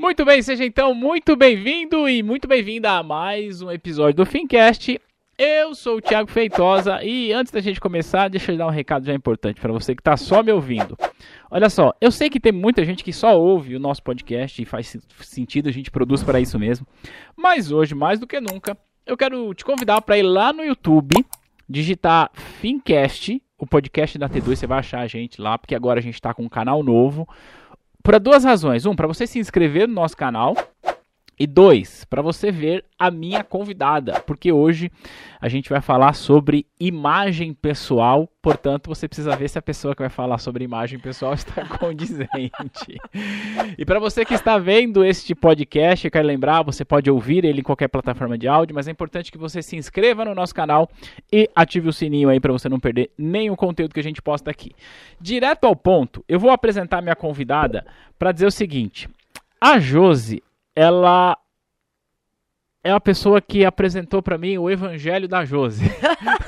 Muito bem, seja então muito bem-vindo e muito bem-vinda a mais um episódio do Fincast. Eu sou o Thiago Feitosa e antes da gente começar, deixa eu dar um recado já importante para você que está só me ouvindo. Olha só, eu sei que tem muita gente que só ouve o nosso podcast e faz sentido, a gente produz para isso mesmo. Mas hoje, mais do que nunca, eu quero te convidar para ir lá no YouTube, digitar Fincast, o podcast da T2, você vai achar a gente lá, porque agora a gente está com um canal novo. Por duas razões. Um, para você se inscrever no nosso canal. E dois, para você ver a minha convidada, porque hoje a gente vai falar sobre imagem pessoal, portanto você precisa ver se a pessoa que vai falar sobre imagem pessoal está condizente. e para você que está vendo este podcast, eu quero lembrar, você pode ouvir ele em qualquer plataforma de áudio, mas é importante que você se inscreva no nosso canal e ative o sininho aí para você não perder nenhum conteúdo que a gente posta aqui. Direto ao ponto, eu vou apresentar minha convidada para dizer o seguinte: a Josi ela é a pessoa que apresentou para mim o Evangelho da Jose.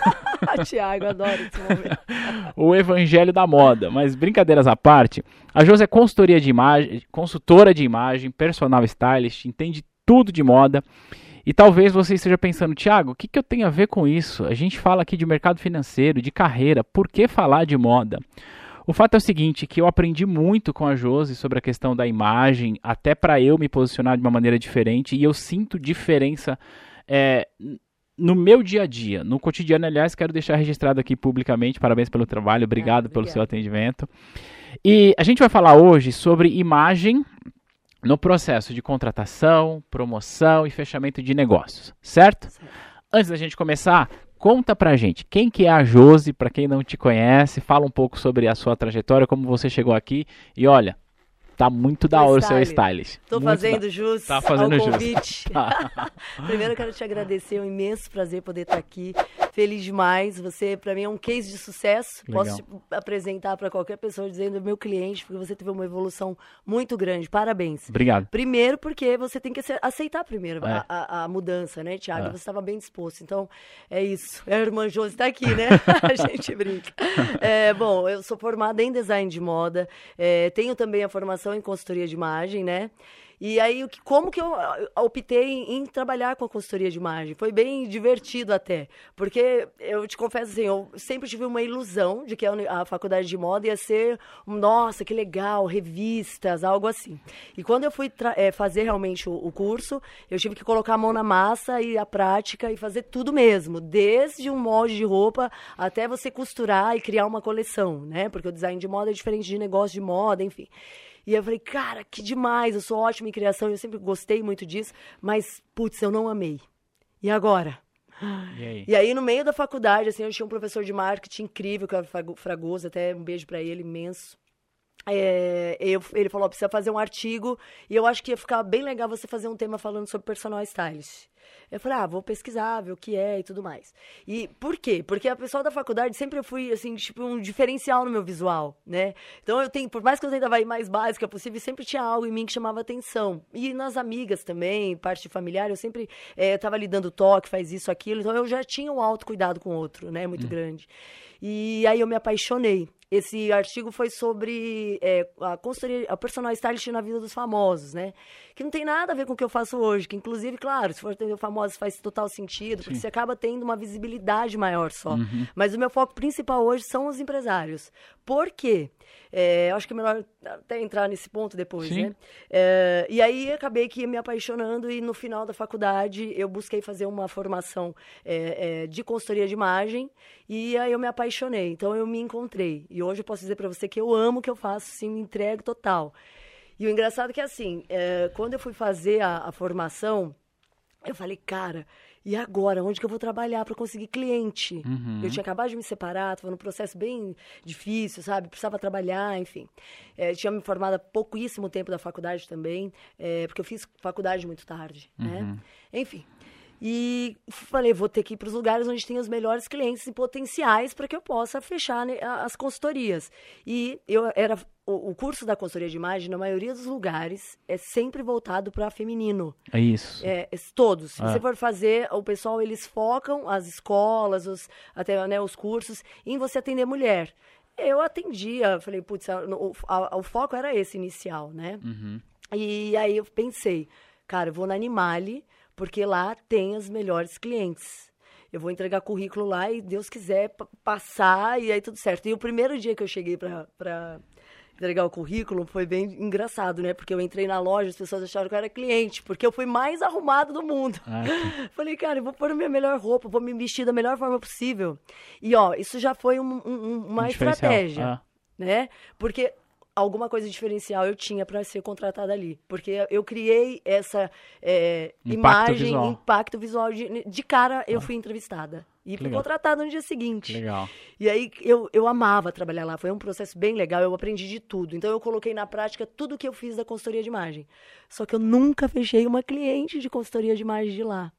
Tiago, adoro esse momento. o Evangelho da Moda. Mas brincadeiras à parte, a Jose é consultoria de imagem, consultora de imagem, personal stylist, entende tudo de moda. E talvez você esteja pensando, Tiago, o que, que eu tenho a ver com isso? A gente fala aqui de mercado financeiro, de carreira, por que falar de moda? O fato é o seguinte, que eu aprendi muito com a Josi sobre a questão da imagem, até para eu me posicionar de uma maneira diferente, e eu sinto diferença é, no meu dia a dia, no cotidiano, aliás, quero deixar registrado aqui publicamente, parabéns pelo trabalho, obrigado ah, pelo seu atendimento. E a gente vai falar hoje sobre imagem no processo de contratação, promoção e fechamento de negócios, certo? certo. Antes da gente começar, Conta pra gente, quem que é a Josi, para quem não te conhece, fala um pouco sobre a sua trajetória, como você chegou aqui e olha, Tá muito da hora o seu stylist. Tô muito fazendo da... jus tá fazendo ao convite. Tá. Primeiro eu quero te agradecer, é um imenso prazer poder estar aqui. Feliz demais. Você, para mim, é um case de sucesso. Legal. Posso te apresentar para qualquer pessoa dizendo meu cliente, porque você teve uma evolução muito grande. Parabéns. Obrigado. Primeiro, porque você tem que aceitar primeiro é. a, a, mudança, né, Tiago? É. Você estava bem disposto. Então, é isso. A irmã Josi está aqui, né? a gente brinca. É, bom, eu sou formada em design de moda. É, tenho também a formação em consultoria de imagem, né? E aí, como que eu optei em, trabalhar com a consultoria de imagem? Foi bem divertido até, porque eu te confesso assim, eu sempre tive uma ilusão de que a, faculdade de moda ia ser, nossa, que legal, revistas, algo assim. E quando eu fui é, fazer realmente o, o, curso, eu tive que colocar a mão na massa e a prática e fazer tudo mesmo, desde um molde de roupa até você costurar e criar uma coleção, né? Porque o design de moda é diferente de negócio de moda, enfim. E eu falei, cara, que demais, eu sou ótima em criação, eu sempre gostei muito disso, mas, putz, eu não amei. E agora? E aí? e aí? no meio da faculdade, assim, eu tinha um professor de marketing incrível, que era o Fragoso, até um beijo para ele, imenso. É, eu, ele falou, precisa fazer um artigo, e eu acho que ia ficar bem legal você fazer um tema falando sobre personal stylist. Eu falei, ah, vou pesquisar, ver o que é e tudo mais. E por quê? Porque a pessoa da faculdade sempre eu fui, assim, tipo, um diferencial no meu visual, né? Então eu tenho, por mais que eu tentava ir mais básica possível, sempre tinha algo em mim que chamava atenção. E nas amigas também, parte familiar, eu sempre é, tava ali dando toque, faz isso, aquilo. Então eu já tinha um autocuidado com o outro, né? Muito hum. grande. E aí eu me apaixonei. Esse artigo foi sobre é, a consultoria, a personal stylist na vida dos famosos, né? Que não tem nada a ver com o que eu faço hoje, que inclusive, claro, se for atender famosos faz total sentido, porque Sim. você acaba tendo uma visibilidade maior só. Uhum. Mas o meu foco principal hoje são os empresários. Por quê? É, acho que é melhor até entrar nesse ponto depois, Sim. né? É, e aí acabei que me apaixonando e no final da faculdade eu busquei fazer uma formação é, é de consultoria de imagem e aí eu me apaixonei. Então eu me encontrei. E hoje eu posso dizer para você que eu amo o que eu faço, sim, me entrego total. E o engraçado é que assim, é, quando eu fui fazer a, a formação, eu falei, cara, e agora? Onde que eu vou trabalhar para conseguir cliente? Uhum. Eu tinha acabado de me separar, estava num processo bem difícil, sabe? Precisava trabalhar, enfim. É, tinha me formado há pouquíssimo tempo da faculdade também, é, porque eu fiz faculdade muito tarde, né? uhum. né? Enfim. E falei, vou ter que ir para os lugares onde tem os melhores clientes e potenciais para que eu possa fechar né, as consultorias. E eu era o, curso da consultoria de imagem, na maioria dos lugares, é sempre voltado para feminino. É isso. É, é todos. Se ah. você for fazer, o pessoal, eles focam, as escolas, os, até né, os cursos, em você atender mulher. Eu atendia, falei, putz, o, o foco era esse inicial, né? Uhum. E aí eu pensei, cara, eu vou na Animale, porque lá tem os melhores clientes. Eu vou entregar currículo lá e Deus quiser passar e aí tudo certo. E o primeiro dia que eu cheguei para entregar o currículo foi bem engraçado, né? Porque eu entrei na loja, as pessoas acharam que eu era cliente, porque eu fui mais arrumado do mundo. Ah, Falei, cara, eu vou pôr a minha melhor roupa, vou me vestir da melhor forma possível. E, ó, isso já foi um, um, uma um estratégia, ah. né? Porque alguma coisa diferencial eu tinha para ser contratada ali. Porque eu criei essa é, impacto imagem, visual. impacto visual. De, de cara, eu ah. fui entrevistada. E fui contratada no dia seguinte. Legal. E aí eu, eu amava trabalhar lá. Foi um processo bem legal. Eu aprendi de tudo. Então eu coloquei na prática tudo que eu fiz da consultoria de imagem. Só que eu nunca fechei uma cliente de consultoria de imagem de lá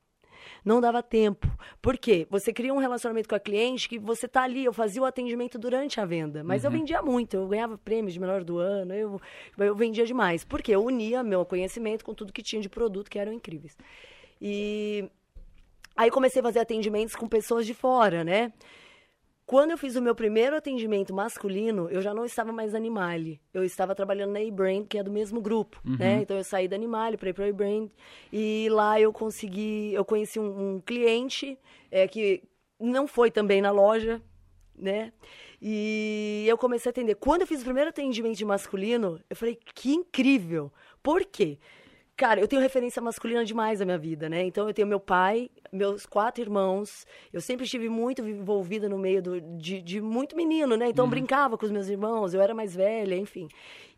não dava tempo. Por quê? Você cria um relacionamento com a cliente que você tá ali, eu fazia o atendimento durante a venda, mas uhum. eu vendia muito, eu ganhava prêmios de melhor do ano, eu, eu vendia demais. Porque eu unia meu conhecimento com tudo que tinha de produto que eram incríveis. E aí comecei a fazer atendimentos com pessoas de fora, né? Quando eu fiz o meu primeiro atendimento masculino, eu já não estava mais Animale. Eu estava trabalhando na E-Brand, que é do mesmo grupo, uhum. né? Então eu saí da Animale para ir para a E-Brand e lá eu consegui, eu conheci um, um cliente é, que não foi também na loja, né? E eu comecei a atender. Quando eu fiz o primeiro atendimento de masculino, eu falei, que incrível. Por quê? Cara, eu tenho referência masculina demais na minha vida, né? Então eu tenho meu pai, meus quatro irmãos. Eu sempre estive muito envolvida no meio do, de, de muito menino, né? Então uhum. brincava com os meus irmãos, eu era mais velha, enfim.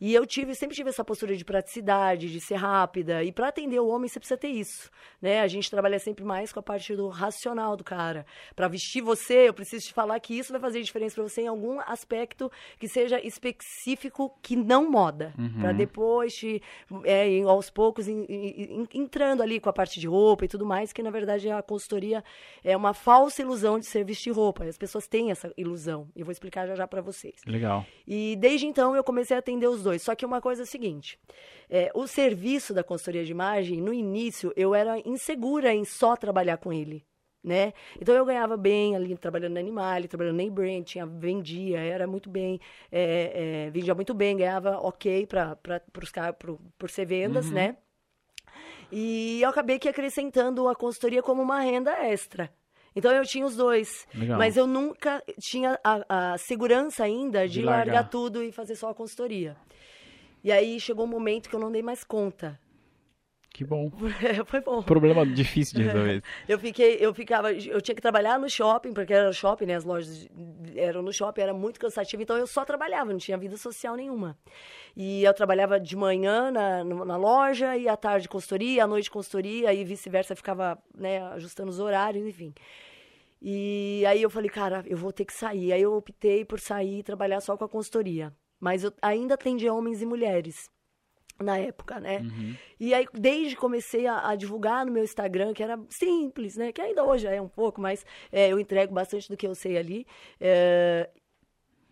E eu tive, sempre tive essa postura de praticidade, de ser rápida. E para atender o homem, você precisa ter isso, né? A gente trabalha sempre mais com a parte do racional do cara. Para vestir você, eu preciso te falar que isso vai fazer diferença para você em algum aspecto que seja específico, que não moda. Uhum. Para depois, te, é, aos poucos, in, in, entrando ali com a parte de roupa e tudo mais, que na verdade a consultoria é uma falsa ilusão de ser vestir roupa. As pessoas têm essa ilusão. E eu vou explicar já já para vocês. Legal. E desde então eu comecei a atender os dois. Só que uma coisa é a seguinte: é, o serviço da consultoria de imagem, no início, eu era insegura em só trabalhar com ele. Né? Então eu ganhava bem ali trabalhando na Animale, trabalhando na Brand, tinha vendia, era muito bem, é, é, vendia muito bem, ganhava ok para por ser vendas, uhum. né? E eu acabei que acrescentando a consultoria como uma renda extra. Então eu tinha os dois. Legal. Mas eu nunca tinha a, a segurança ainda de, de largar. largar tudo e fazer só a consultoria. E aí chegou um momento que eu não dei mais conta. Que bom. É, foi bom. Problema difícil de resolver. eu fiquei, eu ficava, eu tinha que trabalhar no shopping, porque era shopping, né? As lojas eram no shopping, era muito cansativo, então eu só trabalhava, não tinha vida social nenhuma. E eu trabalhava de manhã na, na loja, e à tarde consultoria, à noite consultoria, e vice-versa, ficava, né, ajustando os horários, enfim. E aí eu falei, cara, eu vou ter que sair. Aí eu optei por sair e trabalhar só com a consultoria. Mas eu ainda atendi homens e mulheres na época, né? Uhum. E aí, desde que comecei a, a, divulgar no meu Instagram, que era simples, né? Que ainda hoje é um pouco, mas é, eu entrego bastante do que eu sei ali. É,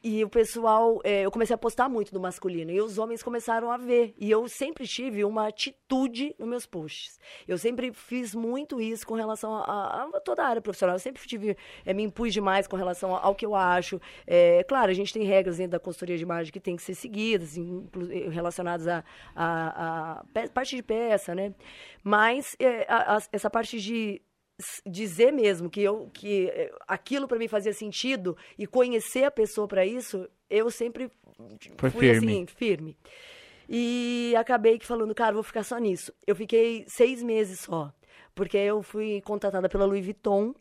e o pessoal, é, eu comecei a postar muito do masculino. E os homens começaram a ver. E eu sempre tive uma atitude nos meus posts. Eu sempre fiz muito isso com relação a, a toda a área profissional. Eu sempre tive, é, me impus demais com relação ao que eu acho. É, claro, a gente tem regras dentro da consultoria de imagem que tem que ser seguidas, relacionadas a, a, a, parte de peça, né? Mas a, essa parte de dizer mesmo que eu que eh, aquilo para mim fazia sentido e conhecer a pessoa para isso, eu sempre Foi fui firme. assim, firme. E acabei que falando, cara, vou ficar só nisso. Eu fiquei seis meses só, porque eu fui contratada pela Louis Vuitton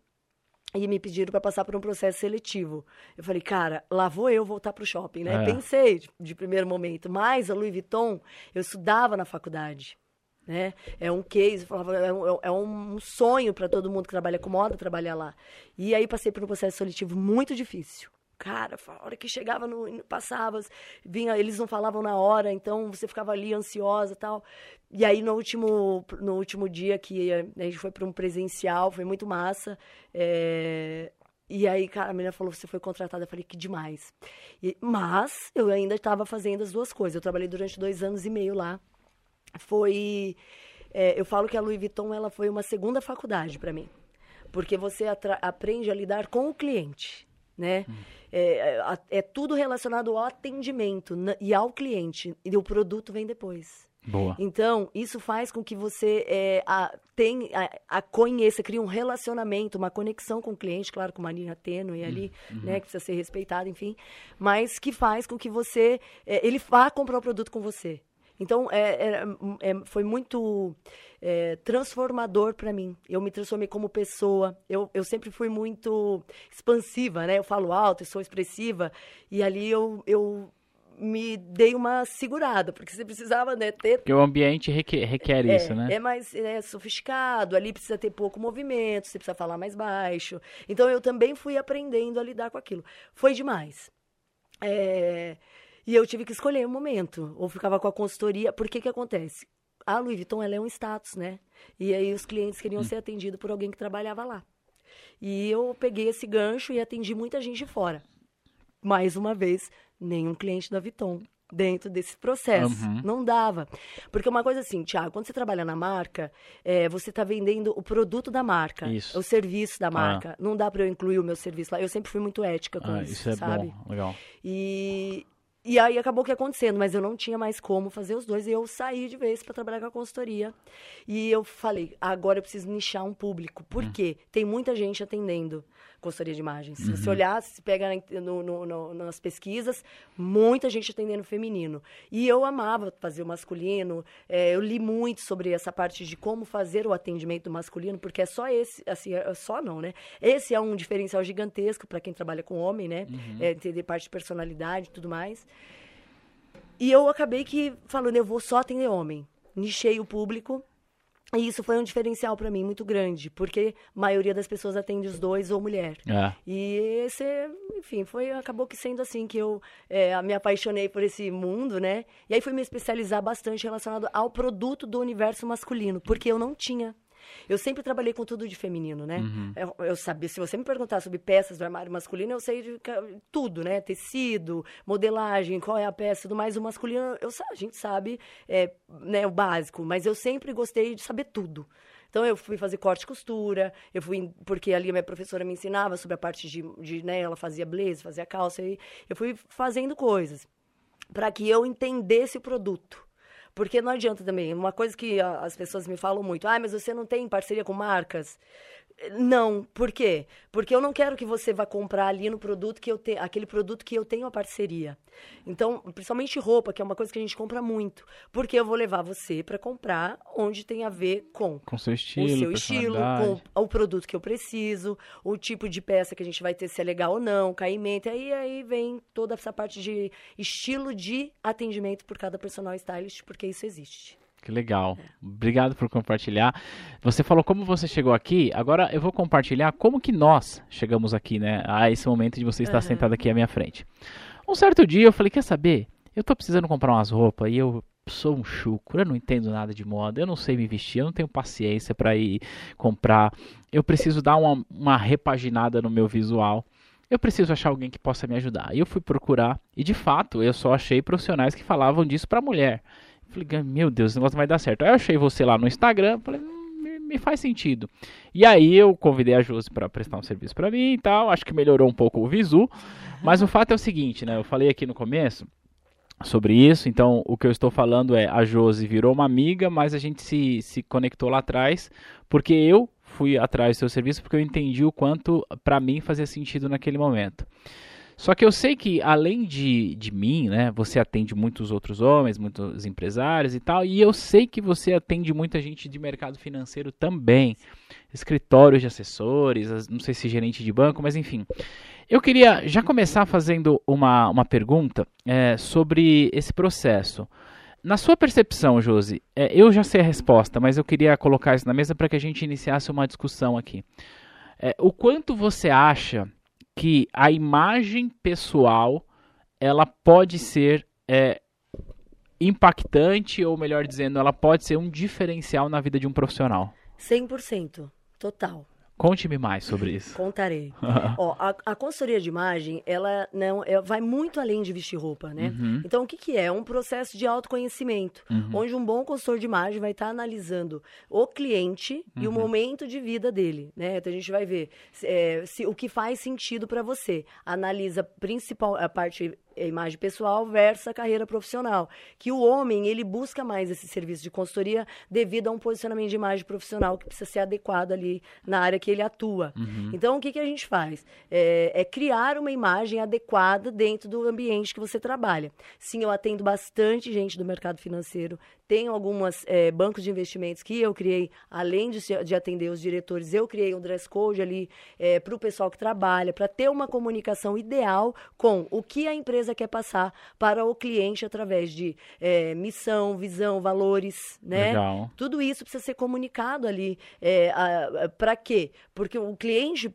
e me pediram para passar por um processo seletivo. Eu falei, cara, lá vou eu voltar pro shopping, né? É. Pensei de, de primeiro momento, mas a Louis Vuitton, eu estudava na faculdade. Né? É um case, é um, é um sonho para todo mundo que trabalha com moda trabalhar lá. E aí passei por um processo seletivo muito difícil. Cara, a hora que chegava, no, passava, vinha, eles não falavam na hora, então você ficava ali ansiosa tal. E aí no último, no último dia que a gente foi para um presencial, foi muito massa. É... E aí, cara, a menina falou: você foi contratada. Eu falei: que demais. E, mas eu ainda estava fazendo as duas coisas. Eu trabalhei durante dois anos e meio lá foi. É, eu falo que a Louis Vuitton ela foi uma segunda faculdade para mim. Porque você aprende a lidar com o cliente. Né? Hum. É, é, é, tudo relacionado ao atendimento e ao cliente. E o produto vem depois. Boa. Então, isso faz com que você é, a, tem, a, a, conheça, cria um relacionamento, uma conexão com o cliente, claro, com uma linha tênue ali, uhum. né, que precisa ser respeitada, enfim, mas que faz com que você, é, ele vá comprar o produto com você. Então, é, é, é foi muito é, transformador para mim. Eu me transformei como pessoa. Eu, eu sempre fui muito expansiva, né? Eu falo alto, eu sou expressiva. E ali eu, eu me dei uma segurada, porque você precisava né, ter. Porque o ambiente requer, requer é, isso, né? É mais é, sofisticado, ali precisa ter pouco movimento, você precisa falar mais baixo. Então eu também fui aprendendo a lidar com aquilo. Foi demais. É, e eu tive que escolher um momento. Ou ficava com a consultoria. Por que que acontece? A Louis Vuitton ela é um status, né? E aí os clientes queriam hum. ser atendidos por alguém que trabalhava lá. E eu peguei esse gancho e atendi muita gente de fora. Mais uma vez, nenhum cliente da Vuitton dentro desse processo. Uhum. Não dava. Porque uma coisa assim, Tiago, quando você trabalha na marca, é, você está vendendo o produto da marca, isso. o serviço da marca. Ah. Não dá para eu incluir o meu serviço lá. Eu sempre fui muito ética com ah, isso, isso é sabe? Bom, legal. E, e aí acabou que acontecendo, mas eu não tinha mais como fazer os dois e eu saí de vez para trabalhar com a consultoria. E eu falei, agora eu preciso nichar um público. Por hum. quê? Tem muita gente atendendo consultoria de imagens. Se uhum. você olhar, se pega no, no, no, nas pesquisas, muita gente atendendo feminino. E eu amava fazer o masculino. É, eu li muito sobre essa parte de como fazer o atendimento masculino, porque é só esse, assim, é só não, né? Esse é um diferencial gigantesco para quem trabalha com homem, né? Uhum. É, entender parte de personalidade e tudo mais. E eu acabei que falando, eu vou só atender homem. Nichei o público e isso foi um diferencial para mim muito grande, porque a maioria das pessoas atende os dois ou mulher. É. E esse, enfim, foi acabou que sendo assim que eu é, me apaixonei por esse mundo, né? E aí fui me especializar bastante relacionado ao produto do universo masculino, porque eu não tinha eu sempre trabalhei com tudo de feminino, né? Uhum. Eu, eu, sabia, se você me perguntar sobre peças do armário masculino, eu sei de tudo, né? Tecido, modelagem, qual é a peça, tudo mais. O masculino, eu, a gente sabe é, né, o básico, mas eu sempre gostei de saber tudo. Então eu fui fazer corte e costura, eu fui porque ali a minha professora me ensinava sobre a parte de, de né, ela fazia blazer, fazia calça e eu fui fazendo coisas para que eu entendesse o produto. Porque não adianta também. Uma coisa que as pessoas me falam muito: ah, mas você não tem parceria com marcas? Não, por quê? Porque eu não quero que você vá comprar ali no produto que eu tenho, aquele produto que eu tenho a parceria. Então, principalmente roupa, que é uma coisa que a gente compra muito, porque eu vou levar você para comprar onde tem a ver com com seu estilo, o seu estilo, com o produto que eu preciso, o tipo de peça que a gente vai ter se é legal ou não, caimento, aí aí vem toda essa parte de estilo de atendimento por cada personal stylist, porque isso existe. Que legal. Obrigado por compartilhar. Você falou como você chegou aqui. Agora eu vou compartilhar como que nós chegamos aqui, né? A esse momento de você estar uhum. sentado aqui à minha frente. Um certo dia eu falei, quer saber? Eu tô precisando comprar umas roupas e eu sou um chuco, eu não entendo nada de moda, eu não sei me vestir, eu não tenho paciência para ir comprar. Eu preciso dar uma, uma repaginada no meu visual eu preciso achar alguém que possa me ajudar. E eu fui procurar e de fato eu só achei profissionais que falavam disso para mulher. Falei, meu Deus, esse negócio vai dar certo. Aí eu achei você lá no Instagram, falei, hum, me, me faz sentido. E aí eu convidei a Josi para prestar um serviço para mim e tal. Acho que melhorou um pouco o visu. Mas o fato é o seguinte, né? Eu falei aqui no começo sobre isso. Então, o que eu estou falando é a Josi virou uma amiga, mas a gente se, se conectou lá atrás porque eu fui atrás do seu serviço porque eu entendi o quanto para mim fazia sentido naquele momento. Só que eu sei que, além de, de mim, né, você atende muitos outros homens, muitos empresários e tal, e eu sei que você atende muita gente de mercado financeiro também, escritórios de assessores, não sei se gerente de banco, mas enfim. Eu queria já começar fazendo uma, uma pergunta é, sobre esse processo. Na sua percepção, Josi, é, eu já sei a resposta, mas eu queria colocar isso na mesa para que a gente iniciasse uma discussão aqui. É, o quanto você acha que a imagem pessoal ela pode ser é, impactante, ou melhor dizendo, ela pode ser um diferencial na vida de um profissional? 100%, total. Conte-me mais sobre isso. Contarei. Ó, a, a, consultoria de imagem, ela não, é, vai muito além de vestir roupa, né? Uhum. Então, o que, que é? É um processo de autoconhecimento, uhum. onde um bom consultor de imagem vai estar tá analisando o cliente uhum. e o uhum. momento de vida dele, né? Então, a gente vai ver é, se, o que faz sentido para você. Analisa principal, a parte a imagem pessoal versus a carreira profissional. Que o homem, ele busca mais esse serviço de consultoria devido a um posicionamento de imagem profissional que precisa ser adequado ali na área que ele atua. Uhum. Então, o que, que a gente faz? É, é, criar uma imagem adequada dentro do ambiente que você trabalha. Sim, eu atendo bastante gente do mercado financeiro, tenho alguns é, bancos de investimentos que eu criei, além de, de, atender os diretores, eu criei um dress code ali é, para o pessoal que trabalha, para ter uma comunicação ideal com o que a empresa quer passar para o cliente através de é, missão, visão, valores, né? Legal. Tudo isso precisa ser comunicado ali. É, para quê? Porque o cliente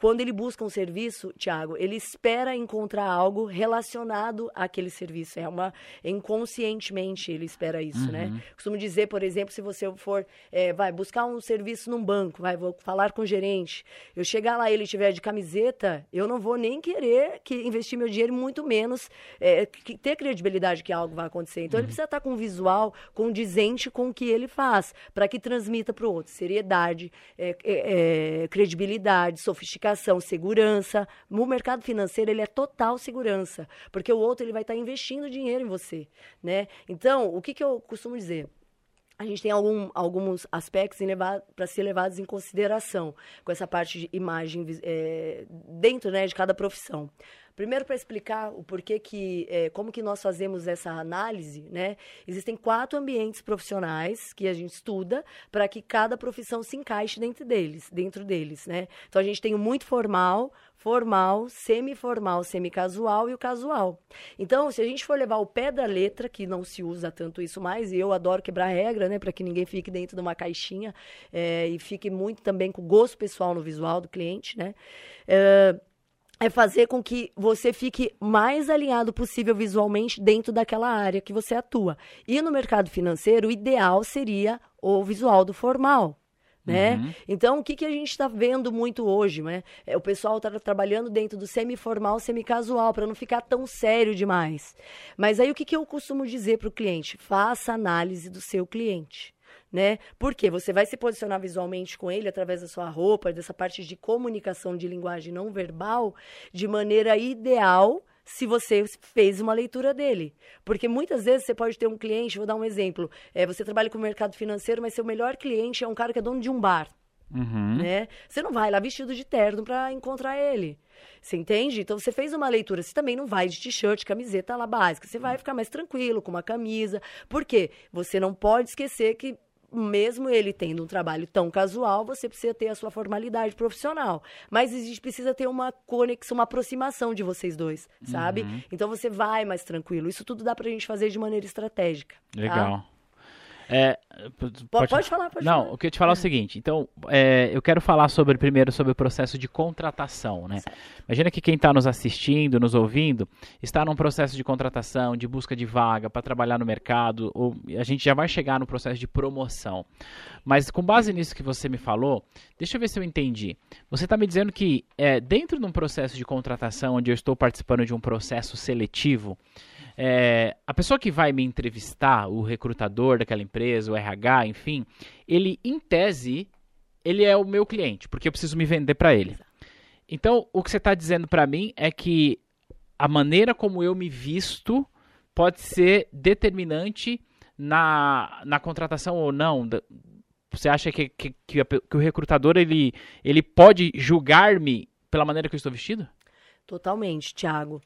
quando ele busca um serviço, Tiago, ele espera encontrar algo relacionado àquele serviço. É uma inconscientemente ele espera isso, né? uhum. né? Costumo dizer, por exemplo, se você for, é, vai buscar um serviço num banco, vai vou falar com o gerente, eu chegar lá e ele tiver de camiseta, eu não vou nem querer que investir meu dinheiro, muito menos é, que, ter credibilidade que algo vai acontecer. Então uhum. ele precisa estar com um visual condizente com o que ele faz, para que transmita para o outro seriedade, é, é, é credibilidade, sofisticação comunicação, segurança. No mercado financeiro, ele é total segurança, porque o outro ele vai estar investindo dinheiro em você, né? Então, o que, que eu costumo dizer? a gente tem algum, alguns aspectos para ser levados em consideração com essa parte de imagem é, dentro né, de cada profissão. Primeiro, para explicar o porquê que, é, como que nós fazemos essa análise, né? Existem quatro ambientes profissionais que a gente estuda para que cada profissão se encaixe dentro deles, dentro deles, né? Então a gente tem o muito formal, formal, semi-formal, semi-casual e o casual. Então, se a gente for levar o pé da letra, que não se usa tanto isso mais, e eu adoro quebrar regra, né, para que ninguém fique dentro de uma caixinha é, e fique muito também com gosto pessoal no visual do cliente, né? É, é fazer com que você fique mais alinhado possível visualmente dentro daquela área que você atua. E no mercado financeiro, o ideal seria o visual do formal. Né? Uhum. Então, o que, que a gente está vendo muito hoje? Né? É, o pessoal está trabalhando dentro do semi-formal, semi-casual, para não ficar tão sério demais. Mas aí, o que, que eu costumo dizer para o cliente? Faça análise do seu cliente né? Porque você vai se posicionar visualmente com ele através da sua roupa, dessa parte de comunicação de linguagem não verbal, de maneira ideal se você fez uma leitura dele. Porque muitas vezes você pode ter um cliente, vou dar um exemplo, é, você trabalha com o mercado financeiro, mas seu melhor cliente é um cara que é dono de um bar. Uhum. Né? Você não vai lá vestido de terno para encontrar ele. Você entende? Então você fez uma leitura. Você também não vai de t-shirt, camiseta lá básica. Você vai ficar mais tranquilo, com uma camisa. Por quê? Você não pode esquecer que mesmo ele tendo um trabalho tão casual, você precisa ter a sua formalidade profissional. Mas existe, precisa ter uma conexão, uma aproximação de vocês dois, sabe? Uhum. Então você vai mais tranquilo. Isso tudo dá pra gente fazer de maneira estratégica. Tá? Legal. Tá? É, pode, pode, falar, pode Não, falar. o que eu te falar é o seguinte. Então, é, eu quero falar sobre primeiro sobre o processo de contratação, né? Imagina que quem está nos assistindo, nos ouvindo, está num processo de contratação, de busca de vaga para trabalhar no mercado, ou a gente já vai chegar no processo de promoção. Mas com base nisso que você me falou, deixa eu ver se eu entendi. Você está me dizendo que é, dentro de um processo de contratação, onde eu estou participando de um processo seletivo, é, a pessoa que vai me entrevistar, o recrutador daquela empresa, o RH, enfim, ele, em tese, ele é o meu cliente, porque eu preciso me vender para ele. Então, o que você está dizendo para mim é que a maneira como eu me visto pode ser determinante na, na contratação ou não. Você acha que, que, que, que o recrutador ele, ele pode julgar-me pela maneira que eu estou vestido? Totalmente, Thiago.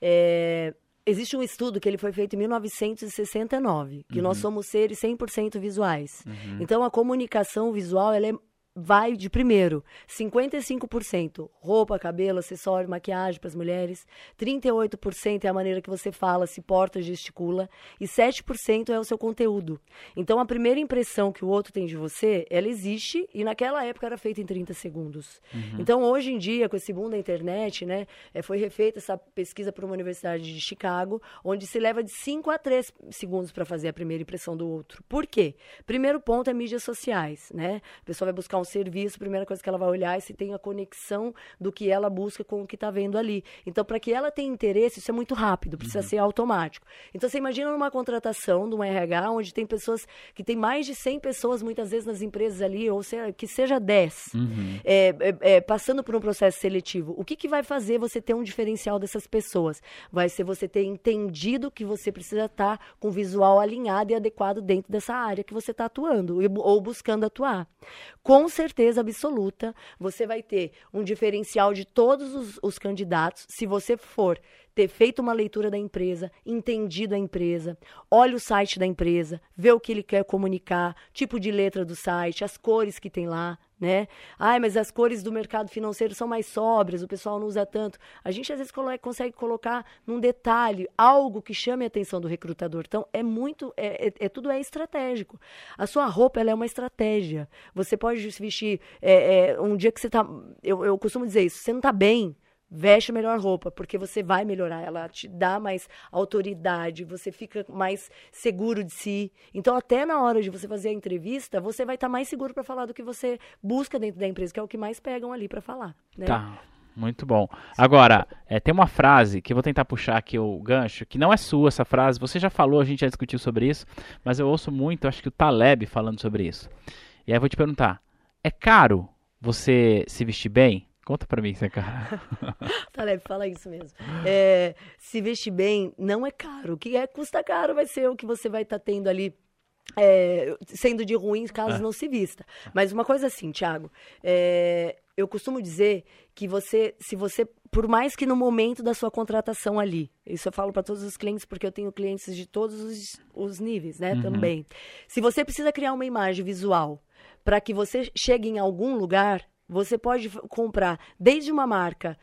É, Existe um estudo que ele foi feito em 1969, que uhum. nós somos seres 100% visuais. Uhum. Então, a comunicação visual ela é vai de primeiro 55% roupa, cabelo, acessório, maquiagem para as mulheres, 38% é a maneira que você fala, se porta, gesticula e 7% é o seu conteúdo. Então a primeira impressão que o outro tem de você, ela existe e naquela época era feita em 30 segundos. Uhum. Então hoje em dia, com esse mundo da internet, né, é, foi refeita essa pesquisa por uma universidade de Chicago, onde se leva de 5 a 3 segundos para fazer a primeira impressão do outro. Por quê? Primeiro ponto é mídias sociais, né? A pessoa vai buscar um serviço, a primeira coisa que ela vai olhar é se tem a conexão do que ela busca com o que está vendo ali. Então, para que ela tenha interesse, isso é muito rápido, precisa uhum. ser automático. Então, você imagina numa contratação de um RH, onde tem pessoas que tem mais de 100 pessoas, muitas vezes, nas empresas ali, ou seja, que seja 10, uhum. é, é, é, passando por um processo seletivo. O que, que vai fazer você ter um diferencial dessas pessoas? Vai ser você ter entendido que você precisa estar tá com o visual alinhado e adequado dentro dessa área que você está atuando ou buscando atuar. Com certeza absoluta, você vai ter um diferencial de todos os, os candidatos se você for ter feito uma leitura da empresa, entendido a empresa, olha o site da empresa, vê o que ele quer comunicar, tipo de letra do site, as cores que tem lá, né? Ai, mas as cores do mercado financeiro são mais sóbrias, o pessoal não usa tanto. A gente às vezes consegue colocar num detalhe algo que chame a atenção do recrutador. Então é muito, é, é, é tudo é estratégico. A sua roupa ela é uma estratégia. Você pode vestir é, é, um dia que você tá, eu, eu costumo dizer isso, você não está bem, veste melhor roupa, porque você vai melhorar, ela te dá mais autoridade, você fica mais seguro de si. Então, até na hora de você fazer a entrevista, você vai estar tá mais seguro para falar do que você busca dentro da empresa, que é o que mais pegam ali para falar. Né? Tá. Muito bom. Agora, é, tem uma frase que eu vou tentar puxar aqui o gancho, que não é sua essa frase, você já falou, a gente já discutiu sobre isso, mas eu ouço muito, acho que o Taleb falando sobre isso. E aí eu vou te perguntar, é caro você se vestir bem? Conta pra mim, você é caro. Taleb, fala isso mesmo. É, se vestir bem não é caro. O que é, custa caro vai ser o que você vai estar tá tendo ali é, sendo de ruim caso é. não se vista. Mas uma coisa assim, Thiago, é, eu costumo dizer que você, se você, por mais que no momento da sua contratação ali, isso eu falo para todos os clientes porque eu tenho clientes de todos os, os níveis, né, uhum. também. Se você precisa criar uma imagem visual para que você chegue em algum lugar, você pode comprar desde uma marca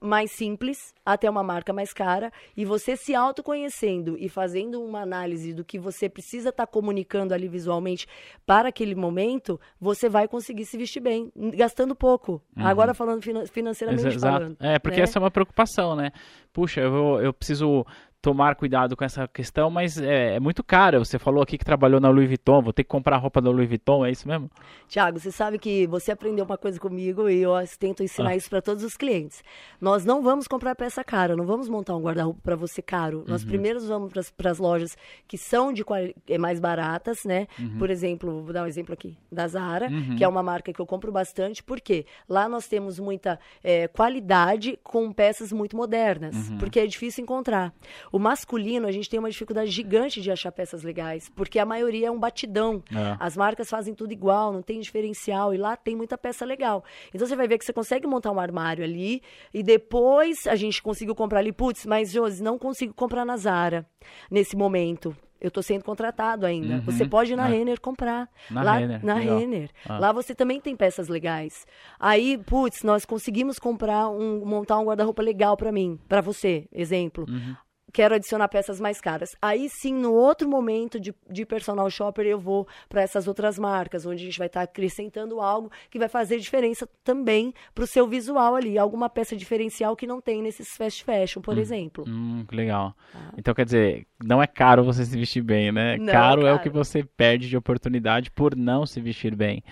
mais simples até uma marca mais cara e você se autoconhecendo e fazendo uma análise do que você precisa estar tá comunicando ali visualmente para aquele momento, você vai conseguir se vestir bem, gastando pouco. Uhum. Agora falando financeiramente Exato. falando. É, porque né? essa é uma preocupação, né? Puxa, eu, eu preciso tomar cuidado com essa questão, mas é, é, muito caro. Você falou aqui que trabalhou na Louis Vuitton, vou ter que comprar roupa da Louis Vuitton, é isso mesmo? Tiago, você sabe que você aprendeu uma coisa comigo e eu tento ensinar ah. isso para todos os clientes. Nós não vamos comprar peça cara, não vamos montar um guarda-roupa para você caro. Nós uhum. primeiro vamos para as lojas que são de é mais baratas, né? Uhum. Por exemplo, vou dar um exemplo aqui da Zara, uhum. que é uma marca que eu compro bastante, porque lá nós temos muita é, qualidade com peças muito modernas, uhum. porque é difícil encontrar. O masculino, a gente tem uma dificuldade gigante de achar peças legais, porque a maioria é um batidão. É. As marcas fazem tudo igual, não tem diferencial, e lá tem muita peça legal. Então você vai ver que você consegue montar um armário ali, e depois a gente conseguiu comprar ali, putz, mas Josi, não consigo comprar na Zara nesse momento. Eu estou sendo contratado ainda. Uhum. Você pode ir na é. Renner comprar. Na lá, Renner. Na Renner. Ah. Lá você também tem peças legais. Aí, putz, nós conseguimos comprar um, montar um guarda-roupa legal para mim, para você, exemplo. Uhum quero adicionar peças mais caras. Aí sim, no outro momento de, de personal shopper, eu vou para essas outras marcas, onde a gente vai estar tá acrescentando algo que vai fazer diferença também para o seu visual ali. Alguma peça diferencial que não tem nesses fast fashion, por hum, exemplo. Hum, legal. Ah. Então, quer dizer, não é caro você se vestir bem, né? Não, caro, é o que você perde de oportunidade por não se vestir bem.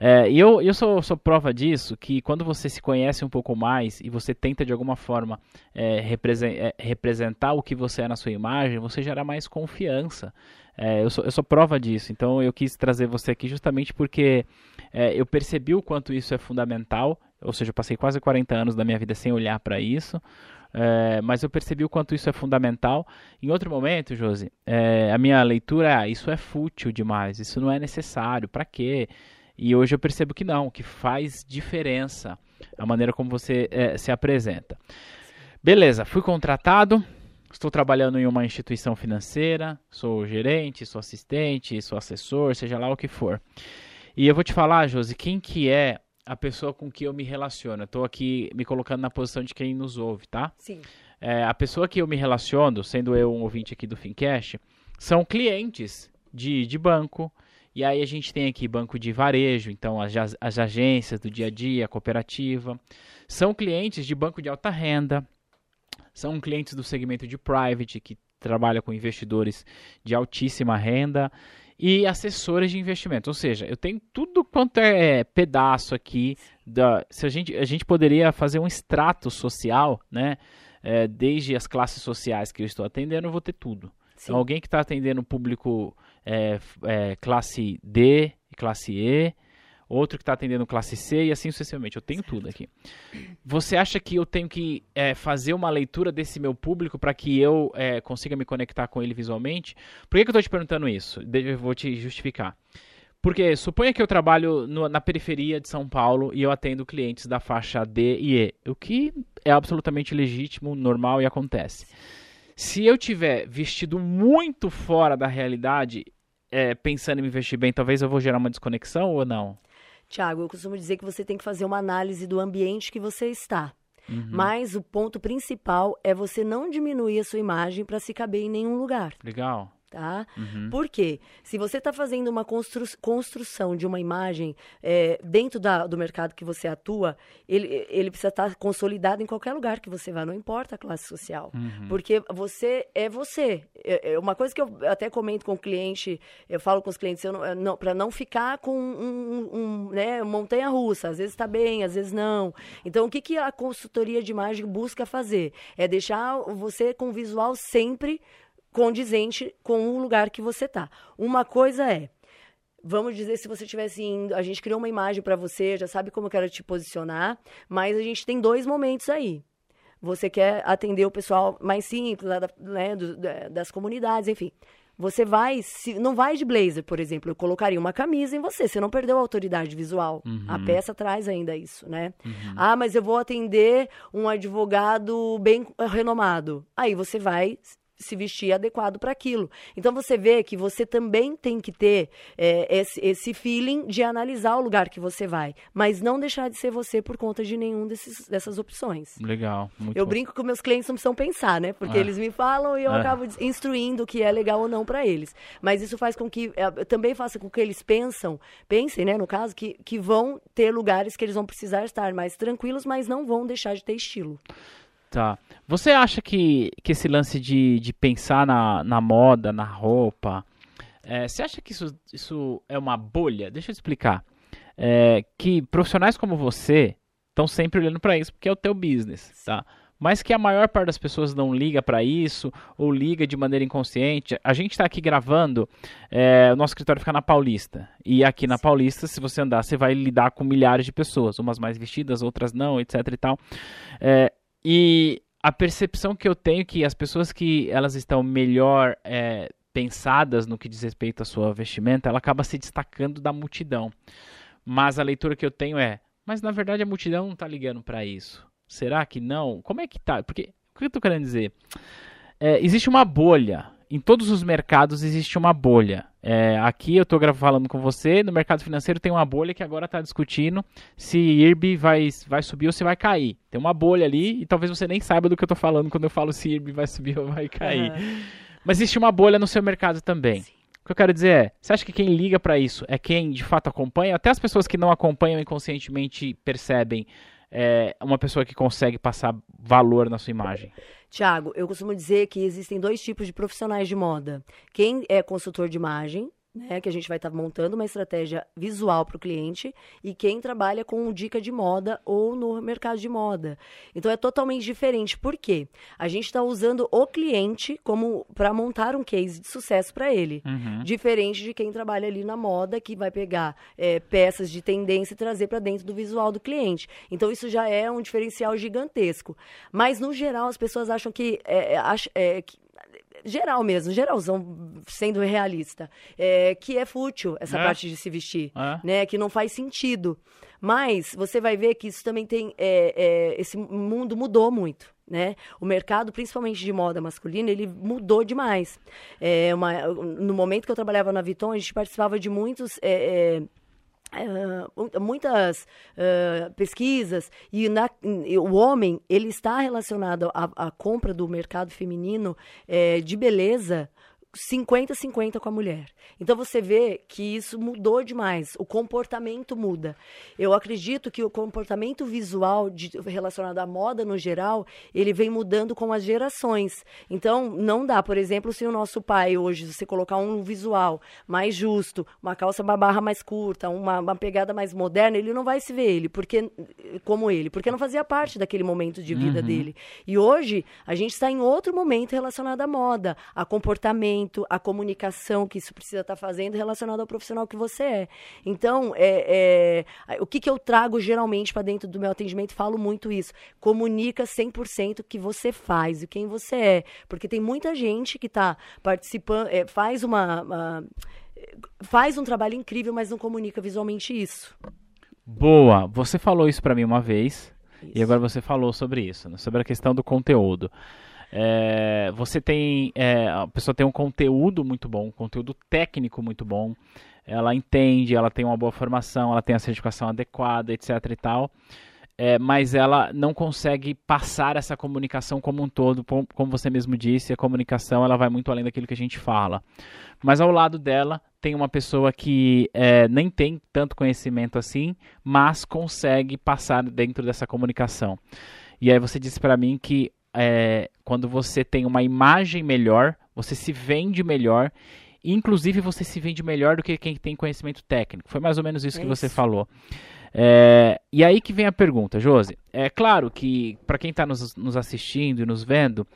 É, e eu, eu sou, sou, prova disso, que quando você se conhece um pouco mais e você tenta de alguma forma é, é, representar o que você é na sua imagem, você gera mais confiança. É, eu, sou, eu, sou, prova disso, então eu quis trazer você aqui justamente porque é, eu percebi o quanto isso é fundamental, ou seja, eu passei quase 40 anos da minha vida sem olhar para isso. É, mas eu percebi o quanto isso é fundamental. Em outro momento, Josi, é, a minha leitura é: ah, isso é fútil demais, isso não é necessário, para quê? E hoje eu percebo que não, que faz diferença a maneira como você é, se apresenta. Beleza, fui contratado, estou trabalhando em uma instituição financeira, sou gerente, sou assistente, sou assessor, seja lá o que for. E eu vou te falar, Josi, quem que é a pessoa com que eu me relaciono? Estou aqui me colocando na posição de quem nos ouve, tá? Sim. É, a pessoa que eu me relaciono, sendo eu um ouvinte aqui do Fincast, são clientes de, de banco, e aí a gente tem aqui banco de varejo, então as, as agências do dia a dia, a cooperativa. São clientes de banco de alta renda, são clientes do segmento de private, que trabalha com investidores de altíssima renda. e assessores de investimento. Ou seja, eu tenho tudo quanto é pedaço aqui. Da, se a, gente, a gente poderia fazer um extrato social, né? É, desde as classes sociais que eu estou atendendo, eu vou ter tudo. Então, alguém que está atendendo público é, é, classe D e classe E, outro que está atendendo classe C e assim sucessivamente. Eu tenho certo. tudo aqui. Você acha que eu tenho que é, fazer uma leitura desse meu público para que eu é, consiga me conectar com ele visualmente? Por que, que eu estou te perguntando isso? Eu vou te justificar. Porque suponha que eu trabalho no, na periferia de São Paulo e eu atendo clientes da faixa D e E, o que é absolutamente legítimo, normal e acontece. Se eu tiver vestido muito fora da realidade, é, pensando em me vestir bem, talvez eu vou gerar uma desconexão ou não? Tiago, eu costumo dizer que você tem que fazer uma análise do ambiente que você está. Uhum. Mas o ponto principal é você não diminuir a sua imagem para se caber em nenhum lugar. Legal tá? Uhum. Por quê? Se você está fazendo uma constru construção de uma imagem é, dentro da, do mercado que você atua, ele, ele precisa estar tá consolidado em qualquer lugar que você vá, não importa a classe social. Uhum. Porque você é você. É, é, uma coisa que eu até comento com o cliente, eu falo com os clientes, não, não, para não ficar com um, um, um né, montanha-russa, às vezes está bem, às vezes não. Então, o que, que a consultoria de imagem busca fazer? É deixar você com visual sempre condizente com o lugar que você está. Uma coisa é, vamos dizer, se você tivesse indo, a gente criou uma imagem para você, já sabe como eu quero te posicionar, mas a gente tem dois momentos aí. Você quer atender o pessoal mais simples, da, né, do, das comunidades, enfim. Você vai, se, não vai de blazer, por exemplo. Eu colocaria uma camisa em você. Você não perdeu a autoridade visual. Uhum. A peça traz ainda isso, né? Uhum. Ah, mas eu vou atender um advogado bem renomado. Aí você vai se vestir adequado para aquilo. Então você vê que você também tem que ter é, esse, esse feeling de analisar o lugar que você vai, mas não deixar de ser você por conta de nenhum desses, dessas opções. Legal. eu bom. brinco que meus clientes não precisam pensar, né? Porque é. eles me falam e eu é. acabo instruindo o que é legal ou não para eles. Mas isso faz com que é, também faça com que eles pensam, pensem, né, no caso, que, que vão ter lugares que eles vão precisar estar mais tranquilos, mas não vão deixar de ter estilo. Tá. Você acha que, que esse lance de, de pensar na, na moda, na roupa, é, você acha que isso, isso é uma bolha? Deixa eu explicar. É, que profissionais como você estão sempre olhando para isso porque é o teu business, tá? Mas que a maior parte das pessoas não liga para isso ou liga de maneira inconsciente. A gente está aqui gravando, é, o nosso escritório fica na Paulista. E aqui na Paulista, se você andar, você vai lidar com milhares de pessoas, umas mais vestidas, outras não, etc e tal. É, e a percepção que eu tenho é que as pessoas que elas estão melhor é, pensadas no que diz respeito à sua vestimenta, ela acaba se destacando da multidão. Mas a leitura que eu tenho é, mas na verdade a multidão não está ligando para isso. Será que não? Como é que tá? Porque o que eu estou querendo dizer? É, existe uma bolha em todos os mercados existe uma bolha. É, aqui eu estou falando com você, no mercado financeiro tem uma bolha que agora está discutindo se IRB vai, vai subir ou se vai cair. Tem uma bolha ali e talvez você nem saiba do que eu estou falando quando eu falo se IRB vai subir ou vai cair. Uhum. Mas existe uma bolha no seu mercado também. Sim. O que eu quero dizer é, você acha que quem liga para isso é quem de fato acompanha? Até as pessoas que não acompanham inconscientemente percebem é, uma pessoa que consegue passar valor na sua imagem? Tiago, eu costumo dizer que existem dois tipos de profissionais de moda. Quem é consultor de imagem, né, que a gente vai estar tá montando uma estratégia visual para o cliente e quem trabalha com dica de moda ou no mercado de moda. Então é totalmente diferente. Por quê? A gente está usando o cliente como para montar um case de sucesso para ele, uhum. diferente de quem trabalha ali na moda que vai pegar é, peças de tendência e trazer para dentro do visual do cliente. Então isso já é um diferencial gigantesco. Mas no geral as pessoas acham que, é, é, é que geral mesmo, geralzão, sendo realista, é, que é fútil essa é. parte de se vestir, é. né? Que não faz sentido. Mas você vai ver que isso também tem. É, é, esse mundo mudou muito. Né? O mercado, principalmente de moda masculina, ele mudou demais. É uma, no momento que eu trabalhava na Viton, a gente participava de muitos é, Uh, muitas uh, pesquisas e na, o homem ele está relacionado à, à compra do mercado feminino é, de beleza 50-50 com a mulher. Então você vê que isso mudou demais, o comportamento muda. Eu acredito que o comportamento visual de, relacionado à moda no geral, ele vem mudando com as gerações. Então não dá, por exemplo, se o nosso pai hoje, você colocar um visual mais justo, uma calça uma barra mais curta, uma, uma pegada mais moderna, ele não vai se ver ele, porque como ele, porque não fazia parte daquele momento de vida uhum. dele. E hoje a gente está em outro momento relacionado à moda, a comportamento, a comunicação que isso precisa estar tá fazendo relacionado ao profissional que você é. Então, é, é o que, que eu trago geralmente para dentro do meu atendimento, falo muito isso. Comunica 100% o que você faz e quem você é. Porque tem muita gente que está participando, é, faz uma, uma faz um trabalho incrível, mas não comunica visualmente isso. Boa, você falou isso para mim uma vez isso. e agora você falou sobre isso, né? sobre a questão do conteúdo. É, você tem, é, a pessoa tem um conteúdo muito bom, um conteúdo técnico muito bom, ela entende, ela tem uma boa formação, ela tem a certificação adequada, etc e tal. É, mas ela não consegue passar essa comunicação como um todo, como você mesmo disse, a comunicação ela vai muito além daquilo que a gente fala. Mas ao lado dela tem uma pessoa que é, nem tem tanto conhecimento assim, mas consegue passar dentro dessa comunicação. E aí você disse para mim que é, quando você tem uma imagem melhor, você se vende melhor, inclusive você se vende melhor do que quem tem conhecimento técnico. Foi mais ou menos isso, é isso. que você falou. É, e aí que vem a pergunta, Josi. É claro que para quem está nos, nos, assistindo e nos vendo,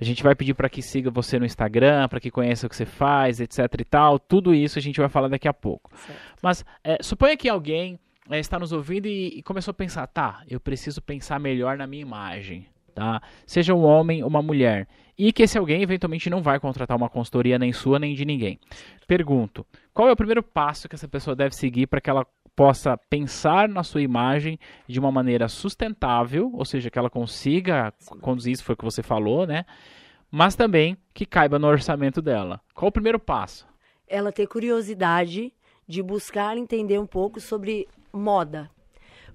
a gente vai pedir para que siga você no Instagram, para que conheça o que você faz, etc e tal. Tudo isso a gente vai falar daqui a pouco. Certo. Mas é, suponha que alguém é, está nos ouvindo e, e começou a pensar, tá, eu preciso pensar melhor na minha imagem. Tá? Seja um homem ou uma mulher. E que esse alguém eventualmente não vai contratar uma consultoria nem sua nem de ninguém. Pergunto: qual é o primeiro passo que essa pessoa deve seguir para que ela possa pensar na sua imagem de uma maneira sustentável, ou seja, que ela consiga conduzir isso foi o que você falou, né? Mas também que caiba no orçamento dela. Qual o primeiro passo? Ela ter curiosidade de buscar entender um pouco sobre moda.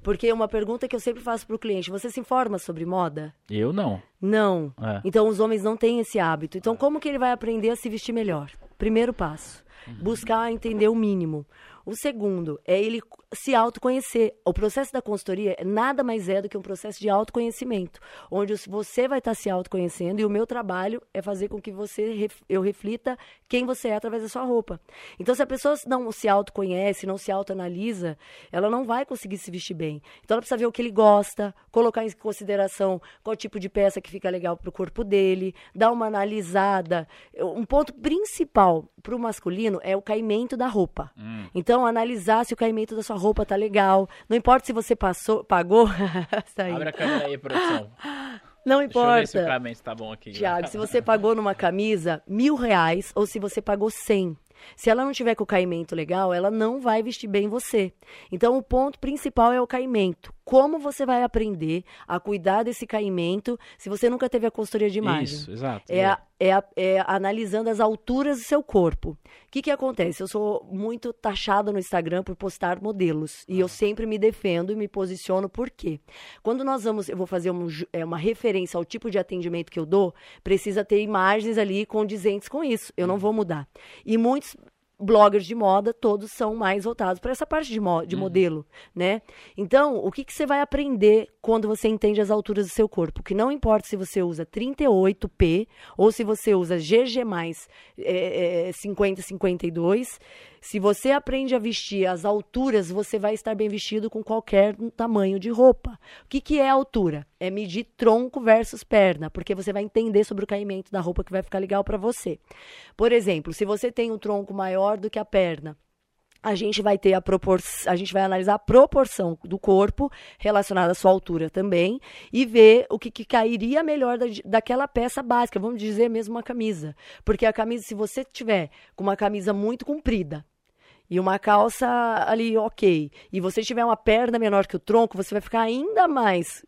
Porque uma pergunta que eu sempre faço para o cliente: você se informa sobre moda? Eu não. Não. É. Então os homens não têm esse hábito. Então como que ele vai aprender a se vestir melhor? Primeiro passo: uhum. buscar entender o mínimo. O segundo é ele se autoconhecer. O processo da consultoria nada mais é do que um processo de autoconhecimento, onde você vai estar se autoconhecendo e o meu trabalho é fazer com que você eu reflita quem você é através da sua roupa. Então, se a pessoa não se autoconhece, não se autoanalisa, ela não vai conseguir se vestir bem. Então, ela precisa ver o que ele gosta, colocar em consideração qual tipo de peça que fica legal para o corpo dele, dar uma analisada. Um ponto principal para o masculino é o caimento da roupa. Hum. Então, analisar se o caimento da sua roupa tá legal. Não importa se você passou, pagou. Abre a câmera aí, produção. Não importa. Deixa eu ver se o caimento tá bom aqui. Tiago, se você pagou numa camisa mil reais ou se você pagou cem. Se ela não tiver com o caimento legal, ela não vai vestir bem você. Então, o ponto principal é o caimento. Como você vai aprender a cuidar desse caimento se você nunca teve a consultoria de imagem? Isso, exato. É, é. é, é analisando as alturas do seu corpo. O que, que acontece? Eu sou muito taxada no Instagram por postar modelos. E eu sempre me defendo e me posiciono por quê? Quando nós vamos, eu vou fazer um, é, uma referência ao tipo de atendimento que eu dou, precisa ter imagens ali condizentes com isso. Eu não vou mudar. E muitos bloggers de moda, todos são mais voltados para essa parte de, mo de uhum. modelo, né? Então, o que, que você vai aprender quando você entende as alturas do seu corpo? Que não importa se você usa 38P ou se você usa GG+, é, é, 50, 52, se você aprende a vestir as alturas, você vai estar bem vestido com qualquer tamanho de roupa. O que, que é altura? É medir tronco versus perna, porque você vai entender sobre o caimento da roupa que vai ficar legal para você. Por exemplo, se você tem um tronco maior do que a perna, a gente vai ter a proporção, a gente vai analisar a proporção do corpo relacionada à sua altura também e ver o que, que cairia melhor da, daquela peça básica, vamos dizer mesmo uma camisa. Porque a camisa, se você tiver com uma camisa muito comprida, e uma calça ali ok, e você tiver uma perna menor que o tronco, você vai ficar ainda mais